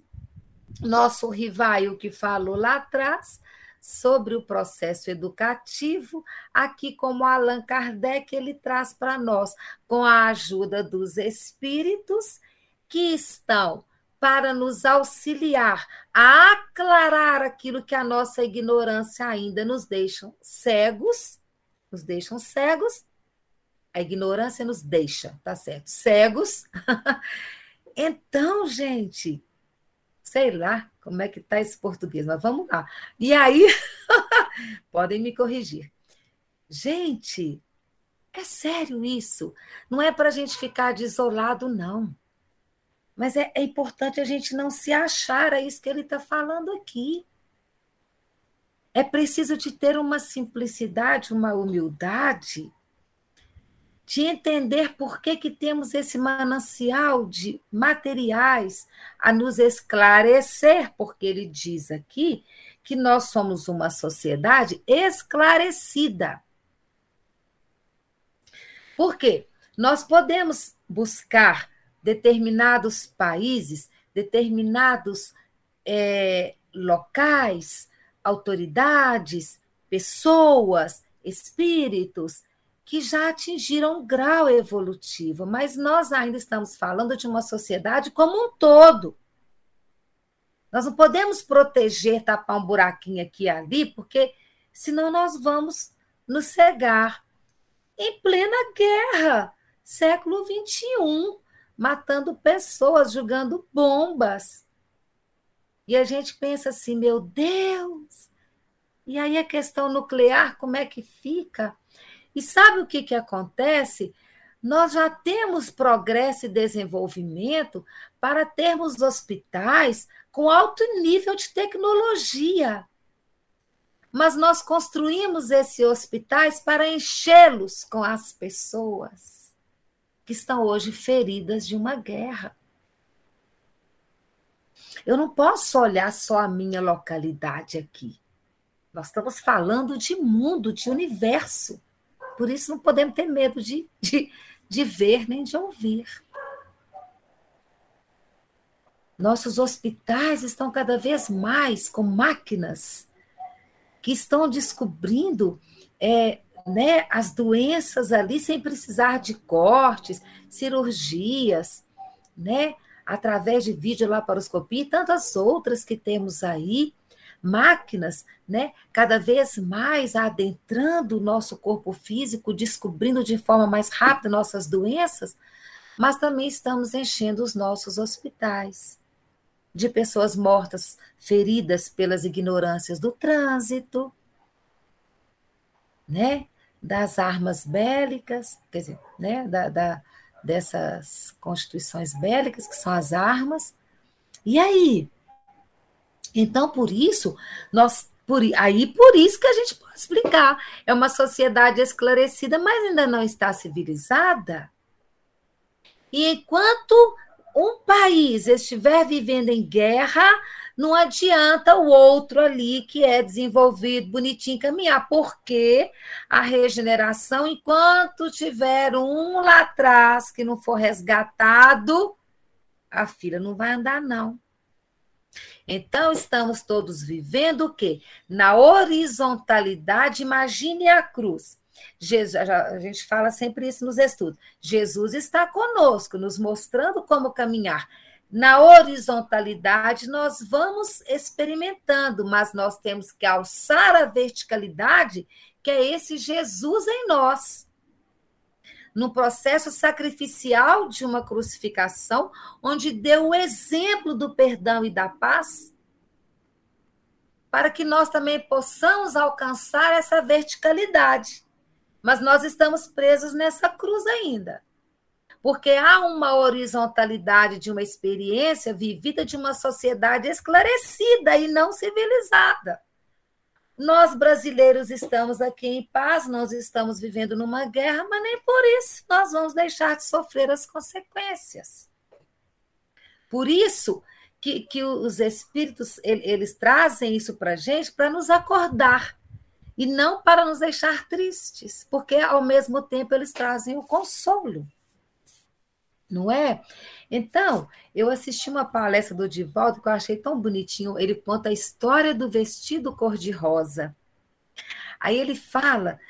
Nosso rivaio que falou lá atrás sobre o processo educativo, aqui como Allan Kardec ele traz para nós, com a ajuda dos espíritos que estão para nos auxiliar a aclarar aquilo que a nossa ignorância ainda nos deixam cegos, nos deixam cegos. A ignorância nos deixa, tá certo? Cegos. então, gente, sei lá como é que está esse português, mas vamos lá. E aí, podem me corrigir. Gente, é sério isso. Não é para a gente ficar desolado, não. Mas é, é, importante a gente não se achar, é isso que ele está falando aqui. É preciso de ter uma simplicidade, uma humildade de entender por que, que temos esse manancial de materiais a nos esclarecer, porque ele diz aqui que nós somos uma sociedade esclarecida. Por quê? Nós podemos buscar determinados países, determinados é, locais, autoridades, pessoas, espíritos, que já atingiram um grau evolutivo, mas nós ainda estamos falando de uma sociedade como um todo. Nós não podemos proteger, tapar um buraquinho aqui e ali, porque senão nós vamos nos cegar. Em plena guerra, século XXI, matando pessoas, jogando bombas. E a gente pensa assim, meu Deus! E aí a questão nuclear, como é que fica? E sabe o que, que acontece? Nós já temos progresso e desenvolvimento para termos hospitais com alto nível de tecnologia. Mas nós construímos esses hospitais para enchê-los com as pessoas que estão hoje feridas de uma guerra. Eu não posso olhar só a minha localidade aqui. Nós estamos falando de mundo, de universo. Por isso não podemos ter medo de, de, de ver nem de ouvir. Nossos hospitais estão cada vez mais com máquinas que estão descobrindo é, né, as doenças ali sem precisar de cortes, cirurgias, né, através de videolaparoscopia e tantas outras que temos aí máquinas, né, cada vez mais adentrando o nosso corpo físico, descobrindo de forma mais rápida nossas doenças, mas também estamos enchendo os nossos hospitais de pessoas mortas, feridas pelas ignorâncias do trânsito, né, das armas bélicas, quer dizer, né, da, da dessas constituições bélicas que são as armas. E aí, então, por isso, nós por, aí por isso que a gente pode explicar. É uma sociedade esclarecida, mas ainda não está civilizada. E enquanto um país estiver vivendo em guerra, não adianta o outro ali que é desenvolvido, bonitinho, caminhar, porque a regeneração, enquanto tiver um lá atrás que não for resgatado, a filha não vai andar, não. Então, estamos todos vivendo o quê? Na horizontalidade, imagine a cruz. Jesus, a gente fala sempre isso nos estudos. Jesus está conosco, nos mostrando como caminhar. Na horizontalidade, nós vamos experimentando, mas nós temos que alçar a verticalidade, que é esse Jesus em nós. no processo sacrificial de uma crucificação, onde deu o exemplo do perdão e da paz, para que nós também possamos alcançar essa verticalidade. Mas nós estamos presos nessa cruz ainda. Porque há uma horizontalidade de uma experiência vivida de uma sociedade esclarecida e não civilizada. Nós brasileiros estamos aqui em paz, nós estamos vivendo numa guerra, mas nem por isso nós vamos deixar de sofrer as consequências. Por isso que, que os espíritos eles trazem isso para a gente para nos acordar e não para nos deixar tristes, porque ao mesmo tempo eles trazem o consolo. Não é? Então, eu assisti uma palestra do Divaldo que eu achei tão bonitinho. Ele conta a história do vestido cor-de-rosa. Aí ele fala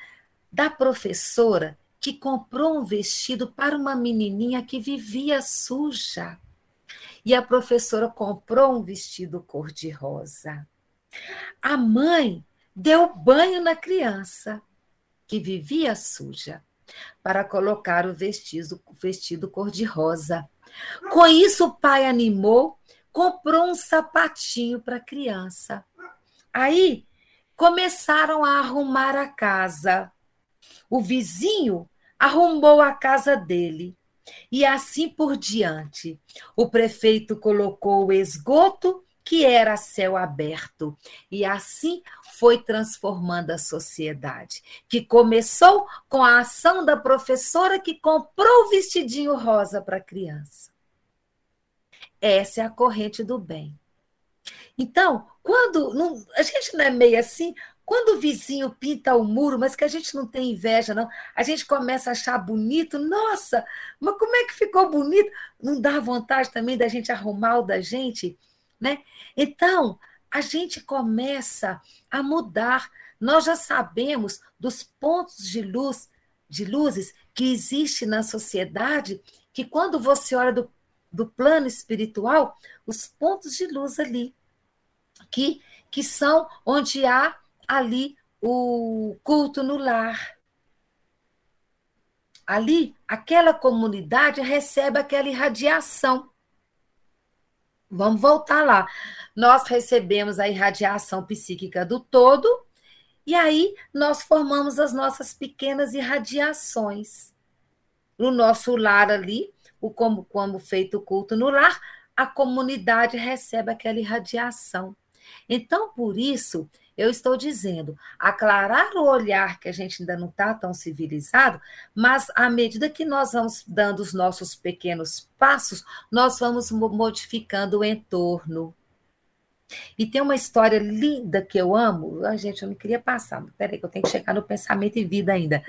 da professora que comprou um vestido para uma menininha que vivia suja. E a professora comprou um vestido cor-de-rosa. A mãe deu banho na criança que vivia suja para colocar o vestido, vestido cor-de-rosa. Com isso, o pai animou, comprou um sapatinho para a criança. Aí começaram a arrumar a casa. O vizinho arrumou a casa dele. E assim por diante. O prefeito colocou o esgoto, que era céu aberto. E assim foi transformando a sociedade, que começou com a ação da professora que comprou o vestidinho rosa para a criança. Essa é a corrente do bem. Então, quando não, a gente não é meio assim, quando o vizinho pinta o muro, mas que a gente não tem inveja, não, a gente começa a achar bonito, nossa, mas como é que ficou bonito? Não dá vontade também da gente arrumar o da gente, né? Então, a gente começa a mudar. Nós já sabemos dos pontos de luz, de luzes que existe na sociedade, que quando você olha do, do plano espiritual, os pontos de luz ali, que, que são onde há ali o culto no lar. Ali, aquela comunidade recebe aquela irradiação. Vamos voltar lá nós recebemos a irradiação psíquica do todo, e aí nós formamos as nossas pequenas irradiações. No nosso lar ali, o como, como feito o culto no lar, a comunidade recebe aquela irradiação. Então, por isso, eu estou dizendo, aclarar o olhar que a gente ainda não está tão civilizado, mas à medida que nós vamos dando os nossos pequenos passos, nós vamos modificando o entorno. E tem uma história linda que eu amo. Ai, gente, eu não queria passar. Peraí, que eu tenho que chegar no pensamento e vida ainda.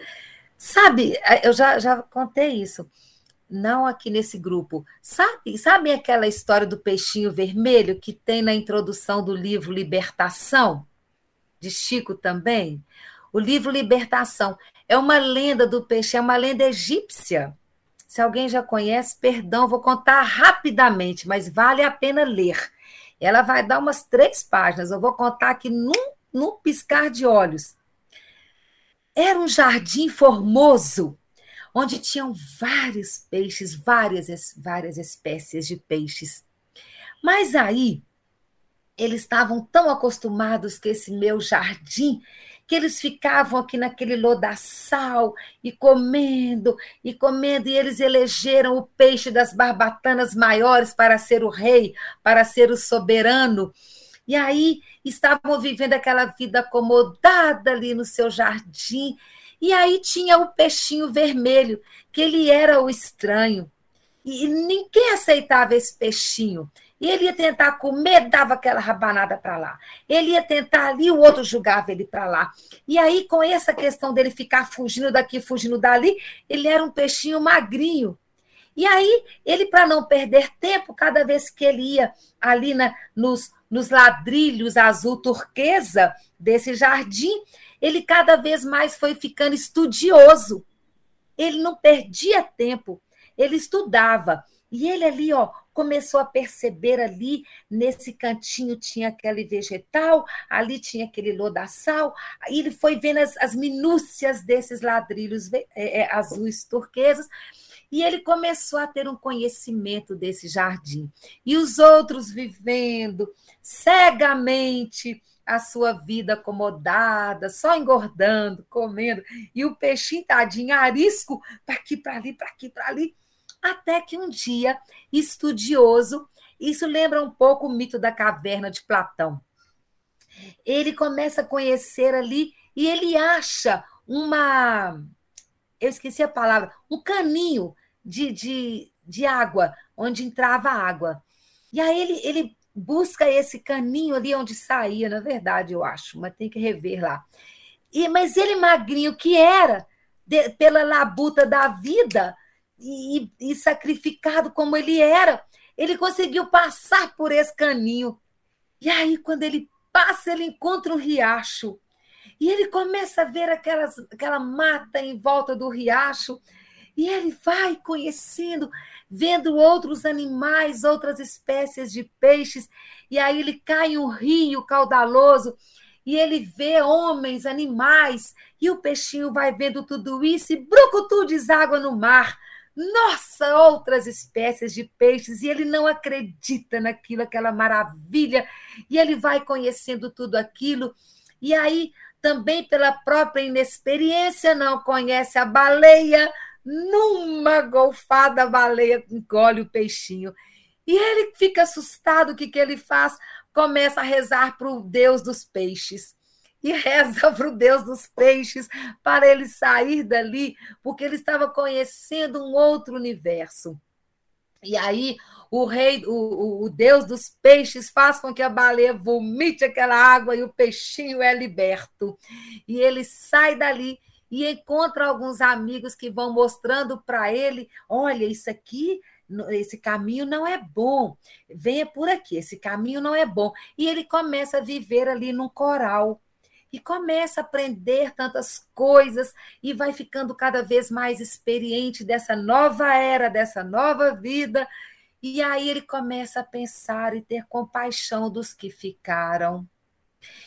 Sabe, eh, eu já, já contei isso. Não aqui nesse grupo. Sabe, sabe aquela história do peixinho vermelho que tem na introdução do livro Libertação? De Chico também? O livro Libertação é uma lenda do peixe, é uma lenda egípcia. Se alguém já conhece, perdão, vou contar rapidamente, mas vale a pena ler. Ela vai dar umas três páginas, eu vou contar aqui num, num piscar de olhos. Era um jardim formoso, onde tinham vários peixes, várias, várias espécies de peixes. Mas aí, eles estavam tão acostumados com esse meu jardim que eles ficavam aqui naquele lodaçal e comendo e comendo, e eles elegeram o peixe das barbatanas maiores para ser o rei, para ser o soberano. E aí estavam vivendo aquela vida acomodada ali no seu jardim. E aí tinha o peixinho vermelho, que ele era o estranho. E ninguém aceitava esse peixinho. Ele ia tentar comer, dava aquela rabanada para lá. Ele ia tentar ali, o outro julgava ele para lá. E aí, com essa questão dele ficar fugindo daqui, fugindo dali, ele era um peixinho magrinho. E aí, ele, para não perder tempo, cada vez que ele ia ali na, nos, nos ladrilhos azul turquesa desse jardim, ele cada vez mais foi ficando estudioso. Ele não perdia tempo, ele estudava E ele ali, ó, começou a perceber ali, nesse cantinho tinha aquele vegetal, ali tinha aquele lodaçal, aí ele foi vendo as, as minúcias desses ladrilhos é, é, azuis turquesos, e ele começou a ter um conhecimento desse jardim. E os outros vivendo cegamente a sua vida acomodada, só engordando, comendo, e o peixinho tadinho, arisco, para aqui, para ali, para aqui, para ali, até que um dia, estudioso, isso lembra um pouco o mito da caverna de Platão. Ele começa a conhecer ali e ele acha uma. Eu esqueci a palavra, um caninho de, de, de água, onde entrava água. E aí ele, ele busca esse caninho ali onde saía, na verdade, eu acho, mas tem que rever lá. E, mas ele magrinho que era, de, pela labuta da vida, e, e sacrificado como ele era, ele conseguiu passar por esse caninho. E aí, quando ele passa, ele encontra um riacho. E ele começa a ver aquelas, aquela mata em volta do riacho. E ele vai conhecendo, vendo outros animais, outras espécies de peixes. E aí ele cai em um rio caudaloso e ele vê homens, animais. E o peixinho vai vendo tudo isso e brucutu deságua no mar nossa, outras espécies de peixes, e ele não acredita naquilo, aquela maravilha, e ele vai conhecendo tudo aquilo, e aí também pela própria inexperiência não conhece a baleia, numa golfada a baleia engole o peixinho. E ele fica assustado, o que, que ele faz? Começa a rezar para o Deus dos peixes e reza para o Deus dos peixes para ele sair dali, porque ele estava conhecendo um outro universo. E aí o rei, o, o, Deus dos peixes faz com que a baleia vomite aquela água e o peixinho é liberto. E ele sai dali e encontra alguns amigos que vão mostrando para ele: olha, isso aqui esse caminho não é bom, venha por aqui, esse caminho não é bom. E ele começa a viver ali num coral e começa a aprender tantas coisas e vai ficando cada vez mais experiente dessa nova era, dessa nova vida. E aí ele começa a pensar e ter compaixão dos que ficaram.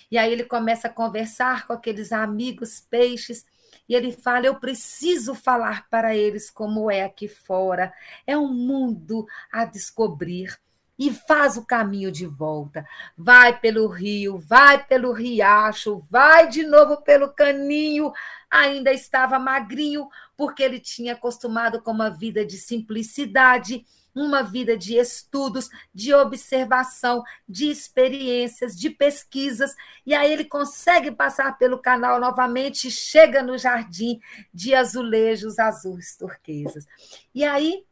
E aí ele começa a conversar com aqueles amigos peixes e ele fala: Eu preciso falar para eles como é aqui fora. É um mundo a descobrir e faz o caminho de volta. Vai pelo rio, vai pelo riacho, vai de novo pelo caninho. Ainda estava magrinho, porque ele tinha acostumado com uma vida de simplicidade, uma vida de estudos, de observação, de experiências, de pesquisas. E aí ele consegue passar pelo canal novamente chega no jardim de azulejos azuis turquesas. E aí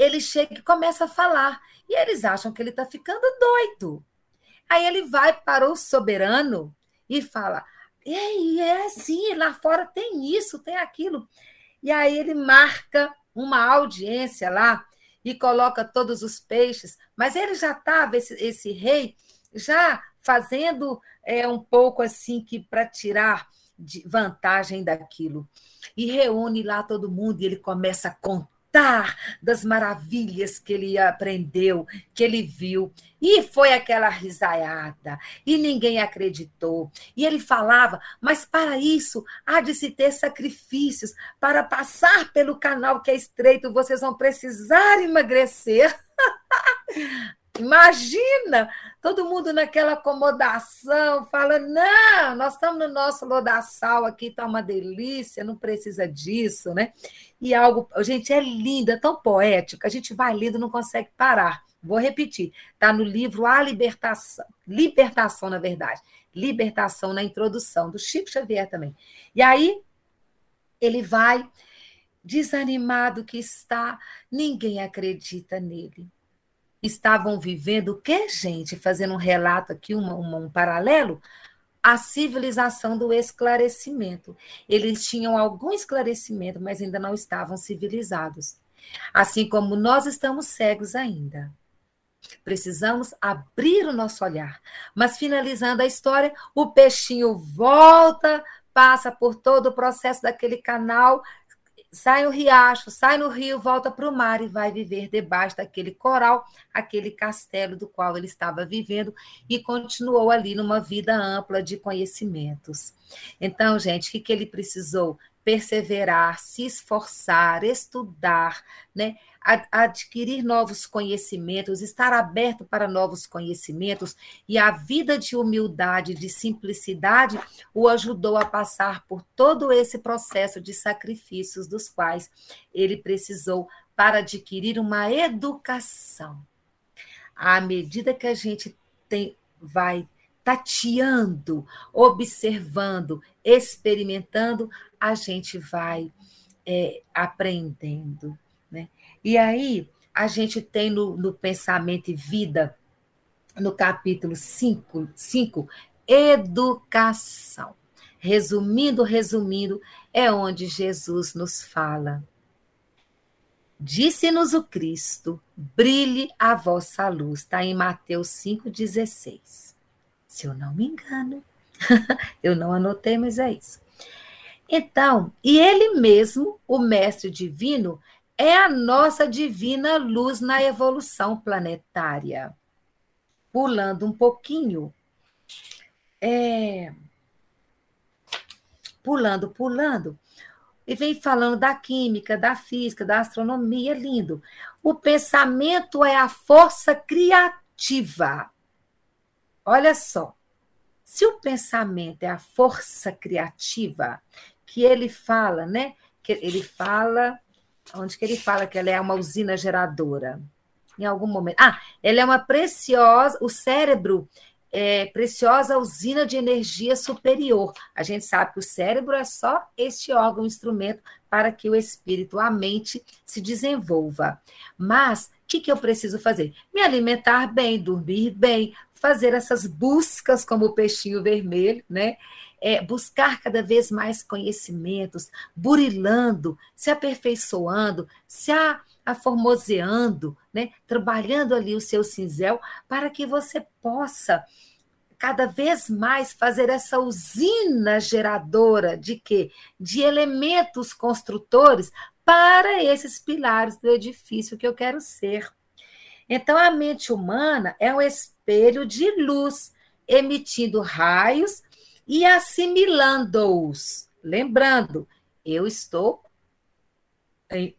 ele chega e começa a falar. E eles acham que ele está ficando doido. Aí ele vai para o soberano e fala: Ei, é sim, lá fora tem isso, tem aquilo. E aí ele marca uma audiência lá e coloca todos os peixes, mas ele já estava, esse, esse rei, já fazendo é, um pouco assim que para tirar vantagem daquilo. E reúne lá todo mundo e ele começa a contar contar das maravilhas que ele aprendeu, que ele viu. E foi aquela risaiada, e ninguém acreditou. E ele falava: mas para isso há de se ter sacrifícios. Para passar pelo canal que é estreito, vocês vão precisar emagrecer. Imagina todo mundo naquela acomodação, fala: não, nós estamos no nosso lodaçal aqui, está uma delícia, não precisa disso, né? E algo, gente, é lindo, é tão poético, a gente vai lendo, não consegue parar. Vou repetir, está no livro A Libertação, Libertação, na verdade, Libertação na introdução, do Chico Xavier também. E aí, ele vai, desanimado que está, ninguém acredita nele estavam vivendo o que, gente? Fazendo um relato aqui, um, um, paralelo, a civilização do esclarecimento. Eles tinham algum esclarecimento, mas ainda não estavam civilizados. Assim como nós estamos cegos ainda. Precisamos abrir o nosso olhar. Mas finalizando a história, o peixinho volta, passa por todo o processo daquele canal, sai o riacho, sai no rio, volta para o mar e vai viver debaixo daquele coral, aquele castelo do qual ele estava vivendo e continuou ali numa vida ampla de conhecimentos. Então, gente, o que, que ele precisou? Perseverar, se esforçar, estudar, né? adquirir novos conhecimentos, estar aberto para novos conhecimentos, e a vida de humildade, de simplicidade, o ajudou a passar por todo esse processo de sacrifícios dos quais ele precisou para adquirir uma educação. À medida que a gente tem, vai tateando, observando, experimentando, a gente vai é, aprendendo. Né? E aí, a gente tem no, no Pensamento e Vida, no capítulo 5, 5, educação. Resumindo, resumindo, é onde Jesus nos fala. Disse-nos o Cristo: brilhe a vossa luz. Está em Mateus 5,16. Se eu não me engano. eu não anotei, mas é isso. Então, e ele mesmo, o Mestre Divino, é a nossa divina luz na evolução planetária. Pulando um pouquinho, é, pulando, pulando, e vem falando da química, da física, da astronomia, lindo. O pensamento é a força criativa. Olha só, se o pensamento é a força criativa, que ele fala, né? Que ele fala onde que ele fala que ela é uma usina geradora? Em algum momento. Ah, ela é uma preciosa, o cérebro é preciosa usina de energia superior. A gente sabe que o cérebro é só este órgão, instrumento para que o espírito, a mente, se desenvolva. Mas o que, que eu preciso fazer? Me alimentar bem, dormir bem, fazer essas buscas como o peixinho vermelho, né? é, buscar cada vez mais conhecimentos, burilando, se aperfeiçoando, se a, aformoseando, né? trabalhando ali o seu cinzel, para que você possa cada vez mais fazer essa usina geradora de quê? De elementos construtores para esses pilares do edifício que eu quero ser. Então, a mente humana é um espelho de luz, emitindo raios e assimilando-os. Lembrando, eu estou em,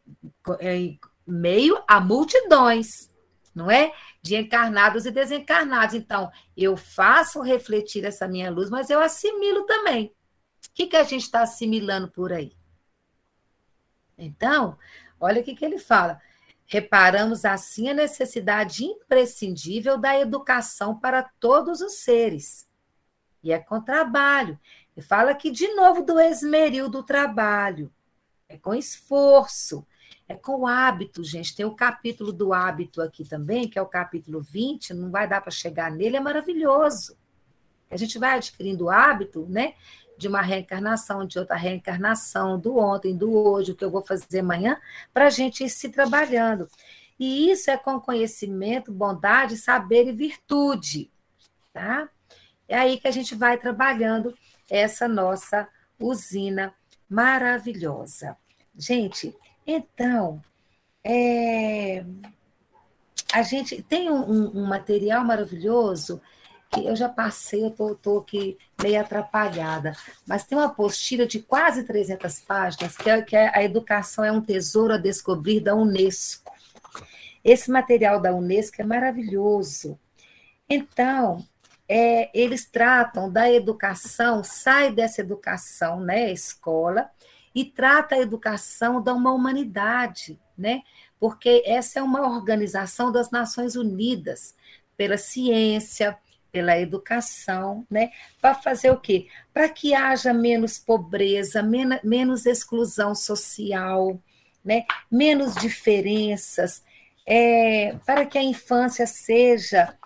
em meio a multidões, não é? De encarnados e desencarnados. Então, eu faço refletir essa minha luz, mas eu assimilo também. O que, que a gente está assimilando por aí? Então, olha o que, que ele fala. Reparamos assim a necessidade imprescindível da educação para todos os seres e é com trabalho. E fala aqui de novo do esmeril do trabalho. É com esforço, é com hábito, gente. Tem o capítulo do hábito aqui também, que é o capítulo 20, não vai dar para chegar nele, é maravilhoso. A gente vai adquirindo hábito, né? De uma reencarnação, de outra reencarnação, do ontem, do hoje, o que eu vou fazer amanhã, para a gente ir se trabalhando. E isso é com conhecimento, bondade, saber e virtude, tá? É aí que a gente vai trabalhando essa nossa usina maravilhosa. Gente, então, é, a gente tem um, um, material maravilhoso que eu já passei, eu estou aqui meio atrapalhada, mas tem uma apostila de quase 300 páginas, que é, que é A Educação é um Tesouro a Descobrir, da Unesco. Esse material da Unesco é maravilhoso. Então, é, eles tratam da educação, sai dessa educação, né, escola, e trata a educação da uma humanidade, né? Porque essa é uma organização das Nações Unidas pela ciência, pela educação, né? Para fazer o quê? Para que haja menos pobreza, men menos exclusão social, né? Menos diferenças, é, para que a infância seja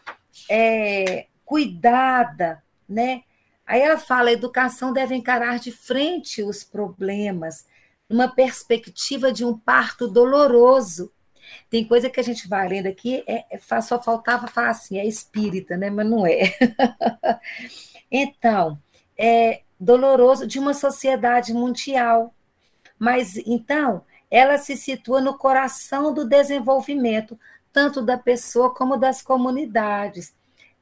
é, cuidada, né? Aí ela fala: a educação deve encarar de frente os problemas, numa perspectiva de um parto doloroso. Tem coisa que a gente vai lendo aqui, é, é, só faltava falar assim, é espírita, né? Mas não é. então, é doloroso de uma sociedade mundial, Mas então, ela se situa no coração do desenvolvimento, tanto da pessoa como das comunidades.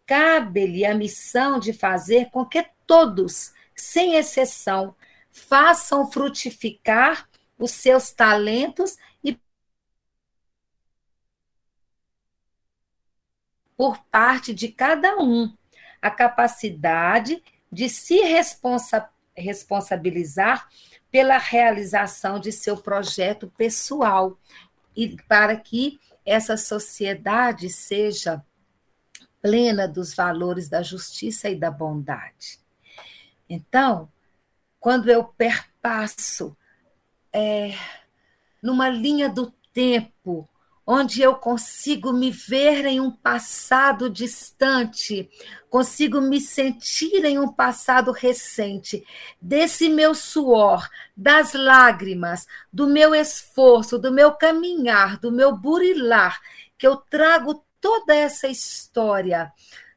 Cabe-lhe a missão de fazer com que todos, sem exceção, façam frutificar os seus talentos e por parte de cada um a capacidade de se responsa responsabilizar pela realização de seu projeto pessoal e para que essa sociedade seja plena dos valores da justiça e da bondade. Então, quando eu perpasso é, numa linha do tempo onde eu consigo me ver em um passado distante, consigo me sentir em um passado recente, desse meu suor, das lágrimas, do meu esforço, do meu caminhar, do meu burilar, que eu trago toda essa história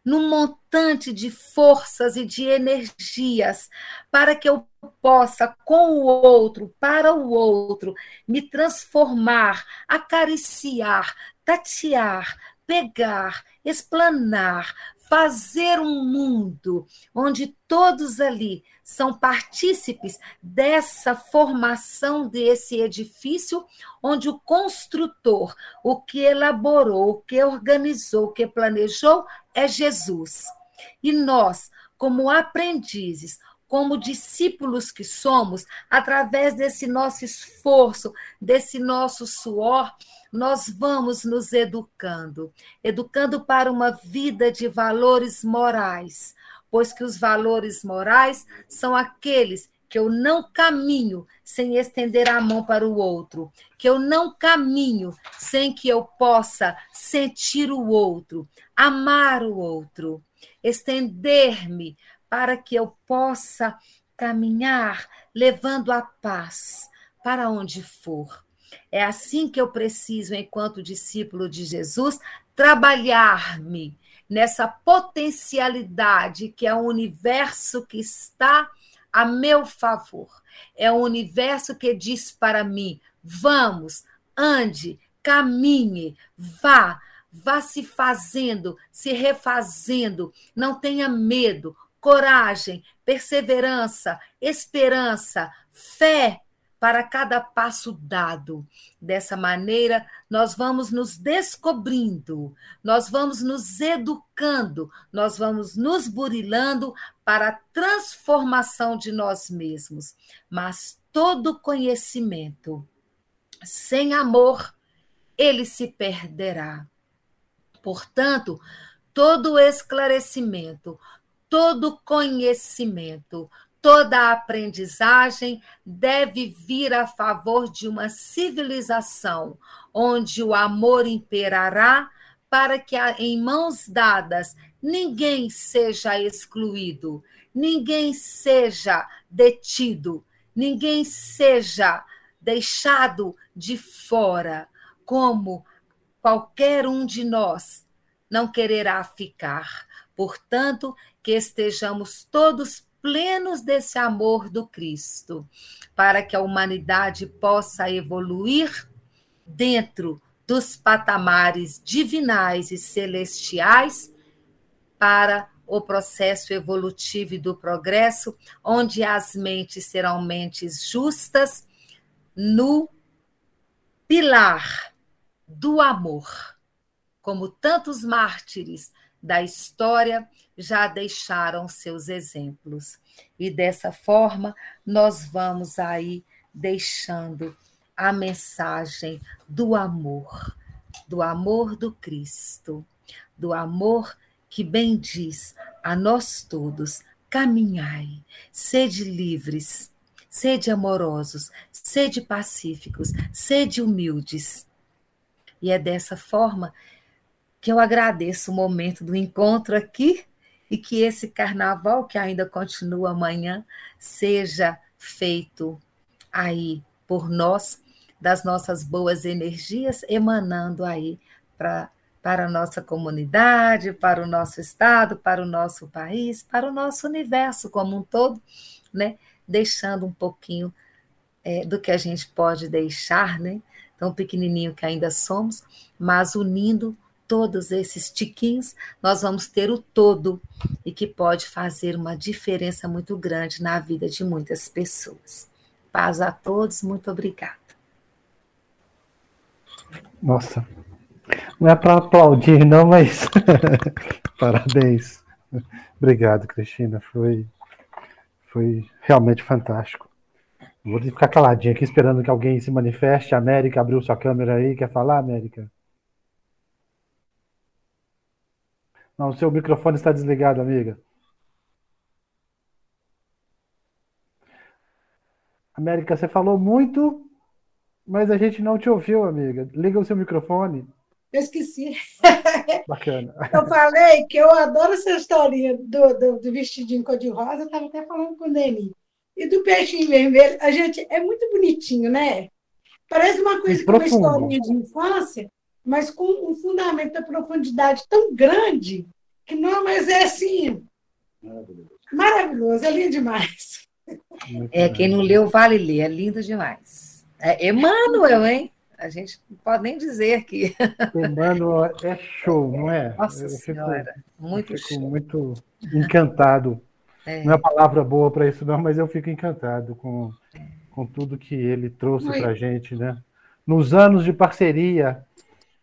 num montante de forças e de energias para que eu possa, com o outro, para o outro, me transformar, acariciar, tatear, pegar, explanar, fazer um mundo onde todos ali são partícipes dessa formação desse edifício, onde o construtor, o que elaborou, o que organizou, o que planejou é Jesus. E nós, como aprendizes, como discípulos que somos, através desse nosso esforço, desse nosso suor, nós vamos nos educando, educando para uma vida de valores morais, pois que os valores morais são aqueles que eu não caminho sem estender a mão para o outro, que eu não caminho sem que eu possa sentir o outro, amar o outro, estender-me para que eu possa caminhar levando a paz para onde for. É assim que eu preciso, enquanto discípulo de Jesus, trabalhar-me nessa potencialidade que é o universo que está a meu favor. É o universo que diz para mim: vamos, ande, caminhe, vá, vá se fazendo, se refazendo, não tenha medo, coragem, perseverança, esperança, fé para cada passo dado. Dessa maneira, nós vamos nos descobrindo, nós vamos nos educando, nós vamos nos burilando para a transformação de nós mesmos. Mas todo conhecimento sem amor, ele se perderá. Portanto, todo esclarecimento, todo conhecimento, toda aprendizagem deve vir a favor de uma civilização onde o amor imperará para que em mãos dadas ninguém seja excluído, ninguém seja detido, ninguém seja deixado de fora, como qualquer um de nós não quererá ficar. Portanto, que estejamos todos plenos desse amor do Cristo, para que a humanidade possa evoluir dentro dos patamares divinais e celestiais para o processo evolutivo e do progresso, onde as mentes serão mentes justas no pilar do amor, como tantos mártires da história já deixaram seus exemplos. E dessa forma, nós vamos aí deixando a mensagem do amor, do amor do Cristo, do amor que bem diz a nós todos: caminhai, sede livres, sede amorosos, sede pacíficos, sede humildes. E é dessa forma que eu agradeço o momento do encontro aqui e que esse carnaval, que ainda continua amanhã, seja feito aí por nós, das nossas boas energias, emanando aí pra, para a nossa comunidade, para o nosso estado, para o nosso país, para o nosso universo como um todo, né? deixando um pouquinho é, do que a gente pode deixar, né? Tão pequenininho que ainda somos, mas unindo todos esses tiquinhos, nós vamos ter o todo e que pode fazer uma diferença muito grande na vida de muitas pessoas. Paz a todos, muito obrigada.
Nossa, não é para aplaudir, não, mas parabéns. Obrigado, Cristina. Foi, foi realmente fantástico. Vou ficar caladinho aqui esperando que alguém se manifeste. América abriu sua câmera aí. Quer falar, América? Não, o seu microfone está desligado, amiga. América, você falou muito, mas a gente não te ouviu, amiga. Liga o seu microfone.
Eu esqueci.
Bacana.
Eu falei que eu adoro essa historinha do, do, do vestidinho cor-de-rosa, eu estava até falando com o Deni. E do peixinho vermelho, a gente é muito bonitinho, né? Parece uma coisa que uma historinha de infância, mas com um fundamento da profundidade tão grande que não, mas é assim. Maravilhoso. Maravilhoso, é lindo demais.
É, quem não leu, vale ler, é lindo demais. É Emmanuel, hein? A gente não pode nem dizer que.
Emmanuel é show, não é?
Nossa eu Senhora,
fico, muito eu fico show. muito encantado. É. Não é palavra boa para isso, não, mas eu fico encantado com, é. com tudo que ele trouxe para a gente, né? Nos anos de parceria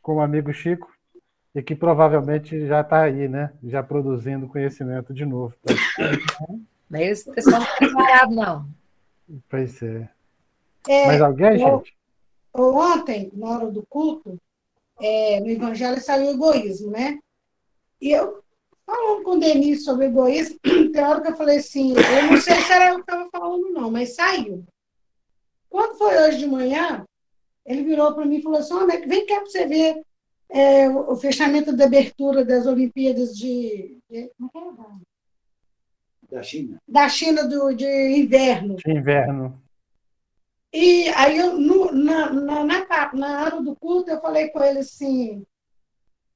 com o amigo Chico, e que provavelmente já está aí, né? Já produzindo conhecimento de novo.
Mas o pessoal não está preparado, não.
Pois é. é Mais alguém, gente?
Ontem, na hora do culto, é, no Evangelho saiu o egoísmo, né? E eu, falando com o Denis sobre egoísmo, tem hora que eu falei assim, eu não sei se era eu que estava falando, não, mas saiu. Quando foi hoje de manhã, ele virou para mim e falou assim, oh, vem cá para você ver é, o fechamento da abertura das Olimpíadas de, de como é
da China.
Da China do, de inverno.
De inverno.
E aí, eu, no, na, na, na, na hora do culto, eu falei com ele assim,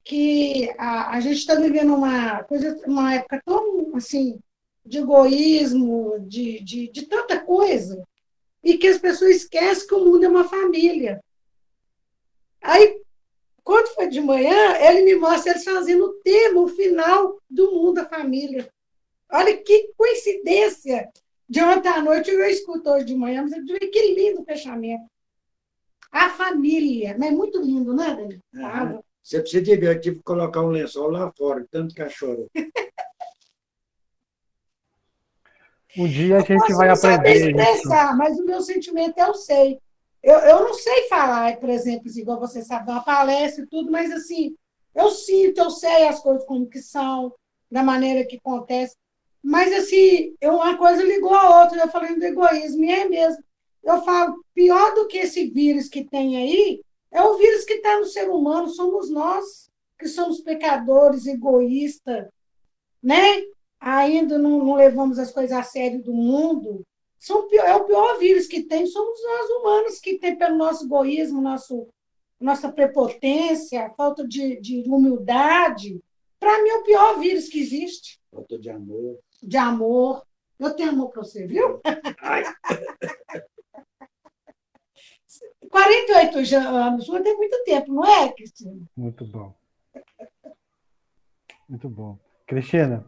que a, a gente está vivendo uma coisa, uma época tão assim, de egoísmo, de, de, de tanta coisa, e que as pessoas esquecem que o mundo é uma família. Aí, quando foi de manhã, ele me mostra eles fazendo o tema, o final do mundo, a família. Olha que coincidência! De ontem à noite eu escuto hoje de manhã, mas eu digo, que lindo fechamento. A família, é muito lindo, né, Dani?
Ah, você precisa de ver, eu tive que colocar um lençol lá fora, tanto cachorro.
Um dia a gente vai aprender.
expressar, isso. mas o meu sentimento eu sei. Eu, eu não sei falar, por exemplo, igual você sabe, uma palestra e tudo, mas assim, eu sinto, eu sei as coisas como que são, da maneira que acontece. Mas, assim, eu, uma coisa ligou a outra. Eu falei do egoísmo, e é mesmo. Eu falo, pior do que esse vírus que tem aí, é o vírus que está no ser humano, somos nós, que somos pecadores, egoístas, né? Ainda não, não levamos as coisas a sério do mundo. São, é o pior vírus que tem, somos nós humanos que tem pelo nosso egoísmo, nosso, nossa prepotência, falta de, de humildade. Para mim, é o pior vírus que existe.
Falta de amor
de amor. Eu tenho amor para você, viu? 48 anos, não tem muito tempo, não é, Cristina?
Muito bom. Muito bom. Cristina,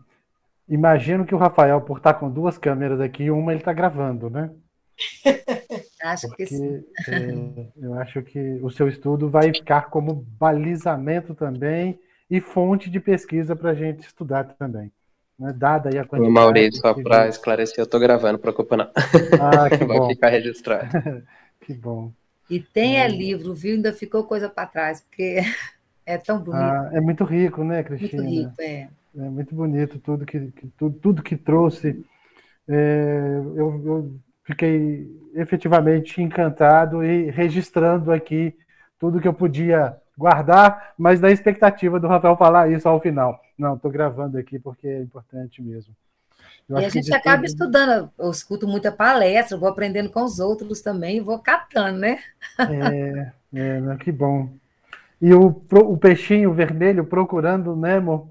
imagino que o Rafael, por estar com duas câmeras aqui, uma ele está gravando, né?
Acho Porque, que sim.
É, eu acho que o seu estudo vai ficar como balizamento também e fonte de pesquisa para a gente estudar também né, dada aí a quantidade.
O Maurício, só para esclarecer, eu estou gravando, preocupa não.
Ah, que bom.
ficar registrado.
que bom.
E tem é. livro, viu? Ainda ficou coisa para trás, porque é tão bonito. Ah,
é muito rico, né, Cristina?
Muito rico, é.
É muito bonito tudo que, que tudo, tudo que trouxe. É, eu, eu fiquei efetivamente encantado e registrando aqui tudo que eu podia guardar, mas na expectativa do Rafael falar isso ao final. Não, estou gravando aqui porque é importante mesmo.
Eu e a gente acaba tudo... estudando, eu escuto muita palestra, vou aprendendo com os outros também, vou catando, né?
É, é que bom. E o, o peixinho vermelho procurando Nemo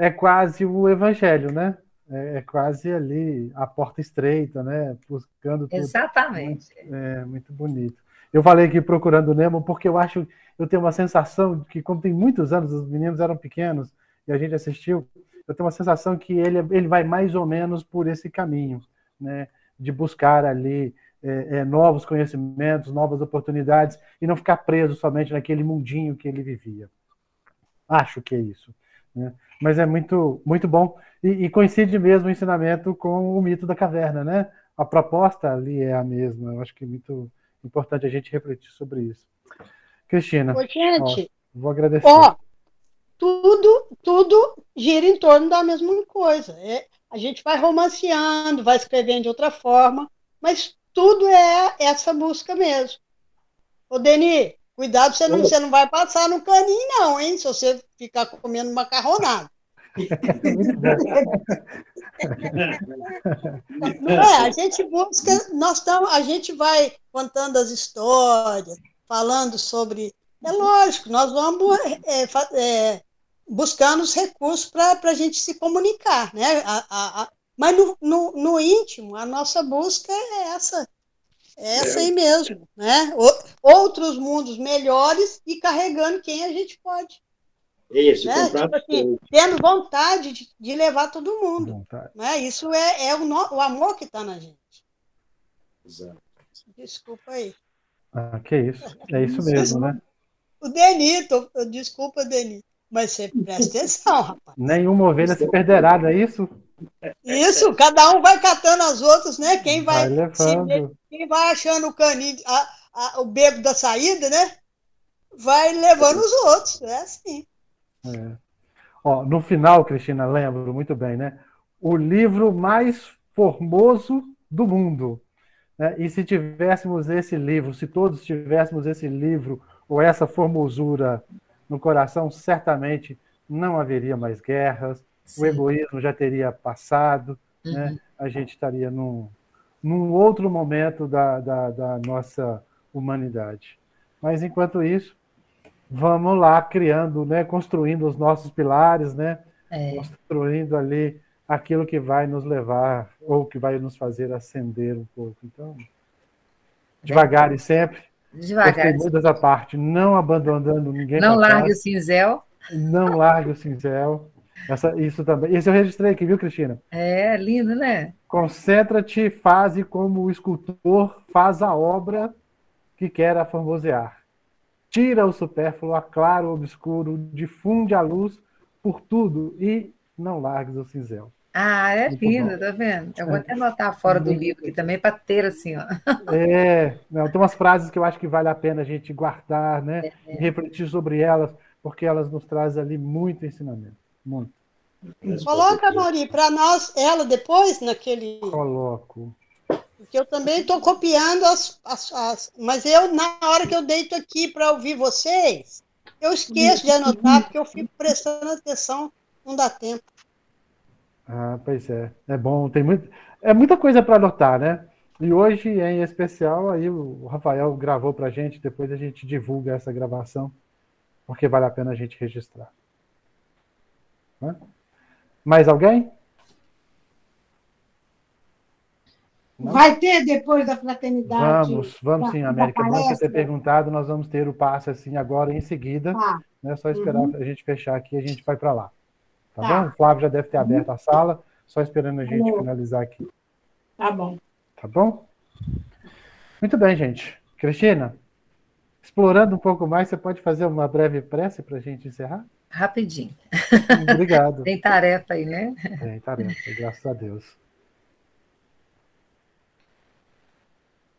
é quase o evangelho, né? É, é quase ali a porta estreita, né? Buscando tudo.
Exatamente.
É muito bonito. Eu falei aqui procurando Nemo porque eu acho, eu tenho uma sensação que, como tem muitos anos, os meninos eram pequenos e a gente assistiu, eu tenho uma sensação que ele, ele vai mais ou menos por esse caminho, né? De buscar ali é, é, novos conhecimentos, novas oportunidades e não ficar preso somente naquele mundinho que ele vivia. Acho que é isso. Né? Mas é muito, muito bom e, e, coincide mesmo o ensinamento com o mito da caverna, né? A proposta ali é a mesma. Eu acho que é muito importante a gente refletir sobre isso. Cristina,
Ô, gente,
ó, vou agradecer.
Ó, tudo, tudo gira em torno da mesma coisa. É, a gente vai romanceando, vai escrevendo de outra forma, mas tudo é essa busca mesmo. Ô, Deni, cuidado, você não, você não vai passar no caninho, não, hein? Se você ficar comendo macarronado. não é, a gente busca, nós estamos, a gente vai contando as histórias, falando sobre. É lógico, nós vamos é, é, buscando os recursos para a gente se comunicar, né? A, a, a, mas no, no, no, íntimo, a nossa busca é essa, é essa aí mesmo, né? Outros mundos melhores e carregando quem a gente pode.
Isso,
né? tipo assim, tendo vontade de, de, levar todo mundo. Né? Isso é, é o, no, o amor que está na gente.
Exato.
Desculpa aí.
Ah, que isso. É isso mesmo, né?
O Denito, desculpa, Denito. Mas você presta atenção, rapaz.
Nenhuma ovelha se perderá, não é isso?
Isso, cada um vai catando as outras, né? Quem vai, vai se, quem vai achando o caninho, a, a, o bebo da saída, né? Vai levando os outros. É assim.
É. Ó, no final, Cristina, lembro muito bem, né? O livro mais formoso do mundo. Né? E se tivéssemos esse livro, se todos tivéssemos esse livro ou essa formosura no coração, certamente não haveria mais guerras, Sim. o egoísmo já teria passado, né? uhum. né? a gente estaria num, num outro momento da, da, da nossa humanidade. Mas enquanto isso, vamos lá criando, né, construindo os nossos pilares, né, é. construindo ali aquilo que vai nos levar ou que vai nos fazer ascender um pouco. Então, devagar e sempre,
Devagar.
Gostei dessa parte, não abandonando ninguém.
Não largue o cinzel.
Não largue o cinzel. Essa, isso também. Isso eu registrei aqui, viu, Cristina?
É, lindo, né?
Concentra-te, faze como o escultor faz a obra que quer aformosear. Tira o supérfluo, aclara o obscuro, difunde a luz por tudo e não largues o cinzel.
Ah, é Muito lindo, bom. tá vendo? Eu vou até anotar fora do livro aqui também para ter assim, ó.
É, não, tem umas frases que eu acho que vale a pena a gente guardar, né? É. E refletir sobre elas, porque elas nos trazem ali muito ensinamento. Muito.
Coloca, Mauri, para nós ela depois naquele.
Coloco.
Porque eu também estou copiando as, as, as, Mas eu, na hora que eu deito aqui para ouvir vocês, eu esqueço de anotar, porque eu fico prestando atenção, não dá tempo.
Ah, pois é. É bom, tem muito, é muita coisa para anotar, né? E hoje, em especial, aí o Rafael gravou para a gente, depois a gente divulga essa gravação, porque vale a pena a gente registrar. Né? Mais alguém?
Vai ter depois da fraternidade?
Vamos, vamos sim, América. Bom você ter perguntado, nós vamos ter o passe assim agora em seguida. Ah, né? Só esperar uhum. a gente fechar aqui e a gente vai para lá. Tá, tá, bom? O Flávio já deve ter aberto a sala, só esperando a gente finalizar aqui.
Tá bom.
Tá bom? Muito bem, gente. Cristina, explorando um pouco mais, você pode fazer uma breve prece para a gente encerrar?
Rapidinho.
Obrigado.
Tem tarefa aí, né?
Tem tarefa, graças a Deus.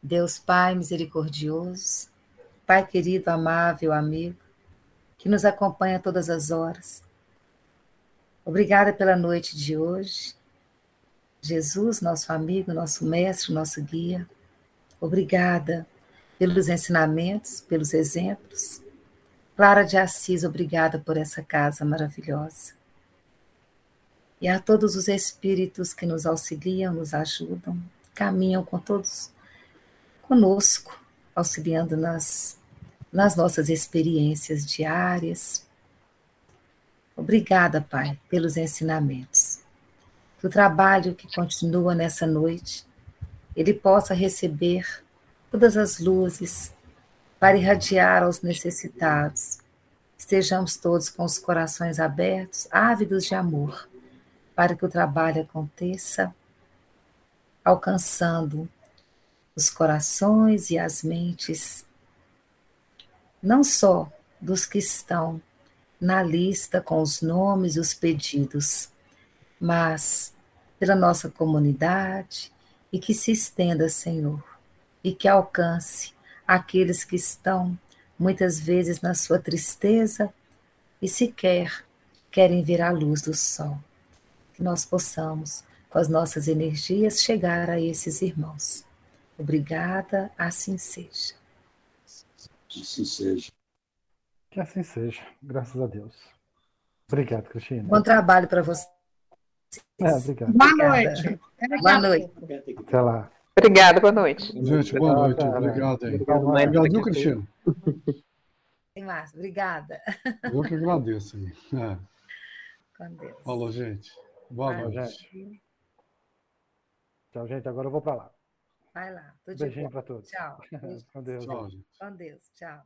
Deus Pai misericordioso, Pai querido, amável, amigo, que nos acompanha todas as horas, Obrigada pela noite de hoje. Jesus, nosso amigo, nosso mestre, nosso guia. Obrigada pelos ensinamentos, pelos exemplos. Clara de Assis, obrigada por essa casa maravilhosa. E a todos os espíritos que nos auxiliam, nos ajudam, caminham com todos conosco, auxiliando nas, nas nossas experiências diárias, Obrigada, Pai, pelos ensinamentos. que o trabalho que continua nessa noite, ele possa receber todas as luzes para irradiar aos necessitados. Estejamos todos com os corações abertos, ávidos de amor, para que o trabalho aconteça, alcançando os corações e as mentes, não só dos que estão na lista com os nomes e os pedidos, mas pela nossa comunidade e que se estenda, Senhor, e que alcance aqueles que estão muitas vezes na sua tristeza e sequer querem ver a luz do sol. Que nós possamos, com as nossas energias, chegar a esses irmãos. Obrigada, assim seja.
Assim seja.
Que assim seja, graças a Deus. Obrigado, Cristina.
Bom trabalho para você.
É, obrigado.
Boa noite.
Boa noite.
Até lá.
Obrigada, boa noite.
Gente, boa noite.
Obrigado,
aí.
Obrigado,
Obrigado, viu, Cristiano?
Tem mais. Obrigada.
Eu que agradeço aí. É.
Com Deus.
Falou, gente. Boa
Vai,
noite.
Tchau, gente. Agora eu vou para lá.
Vai lá. Tudo
Beijinho para todos.
Tchau.
Com Deus.
Tchau, gente.
Com Deus. Tchau.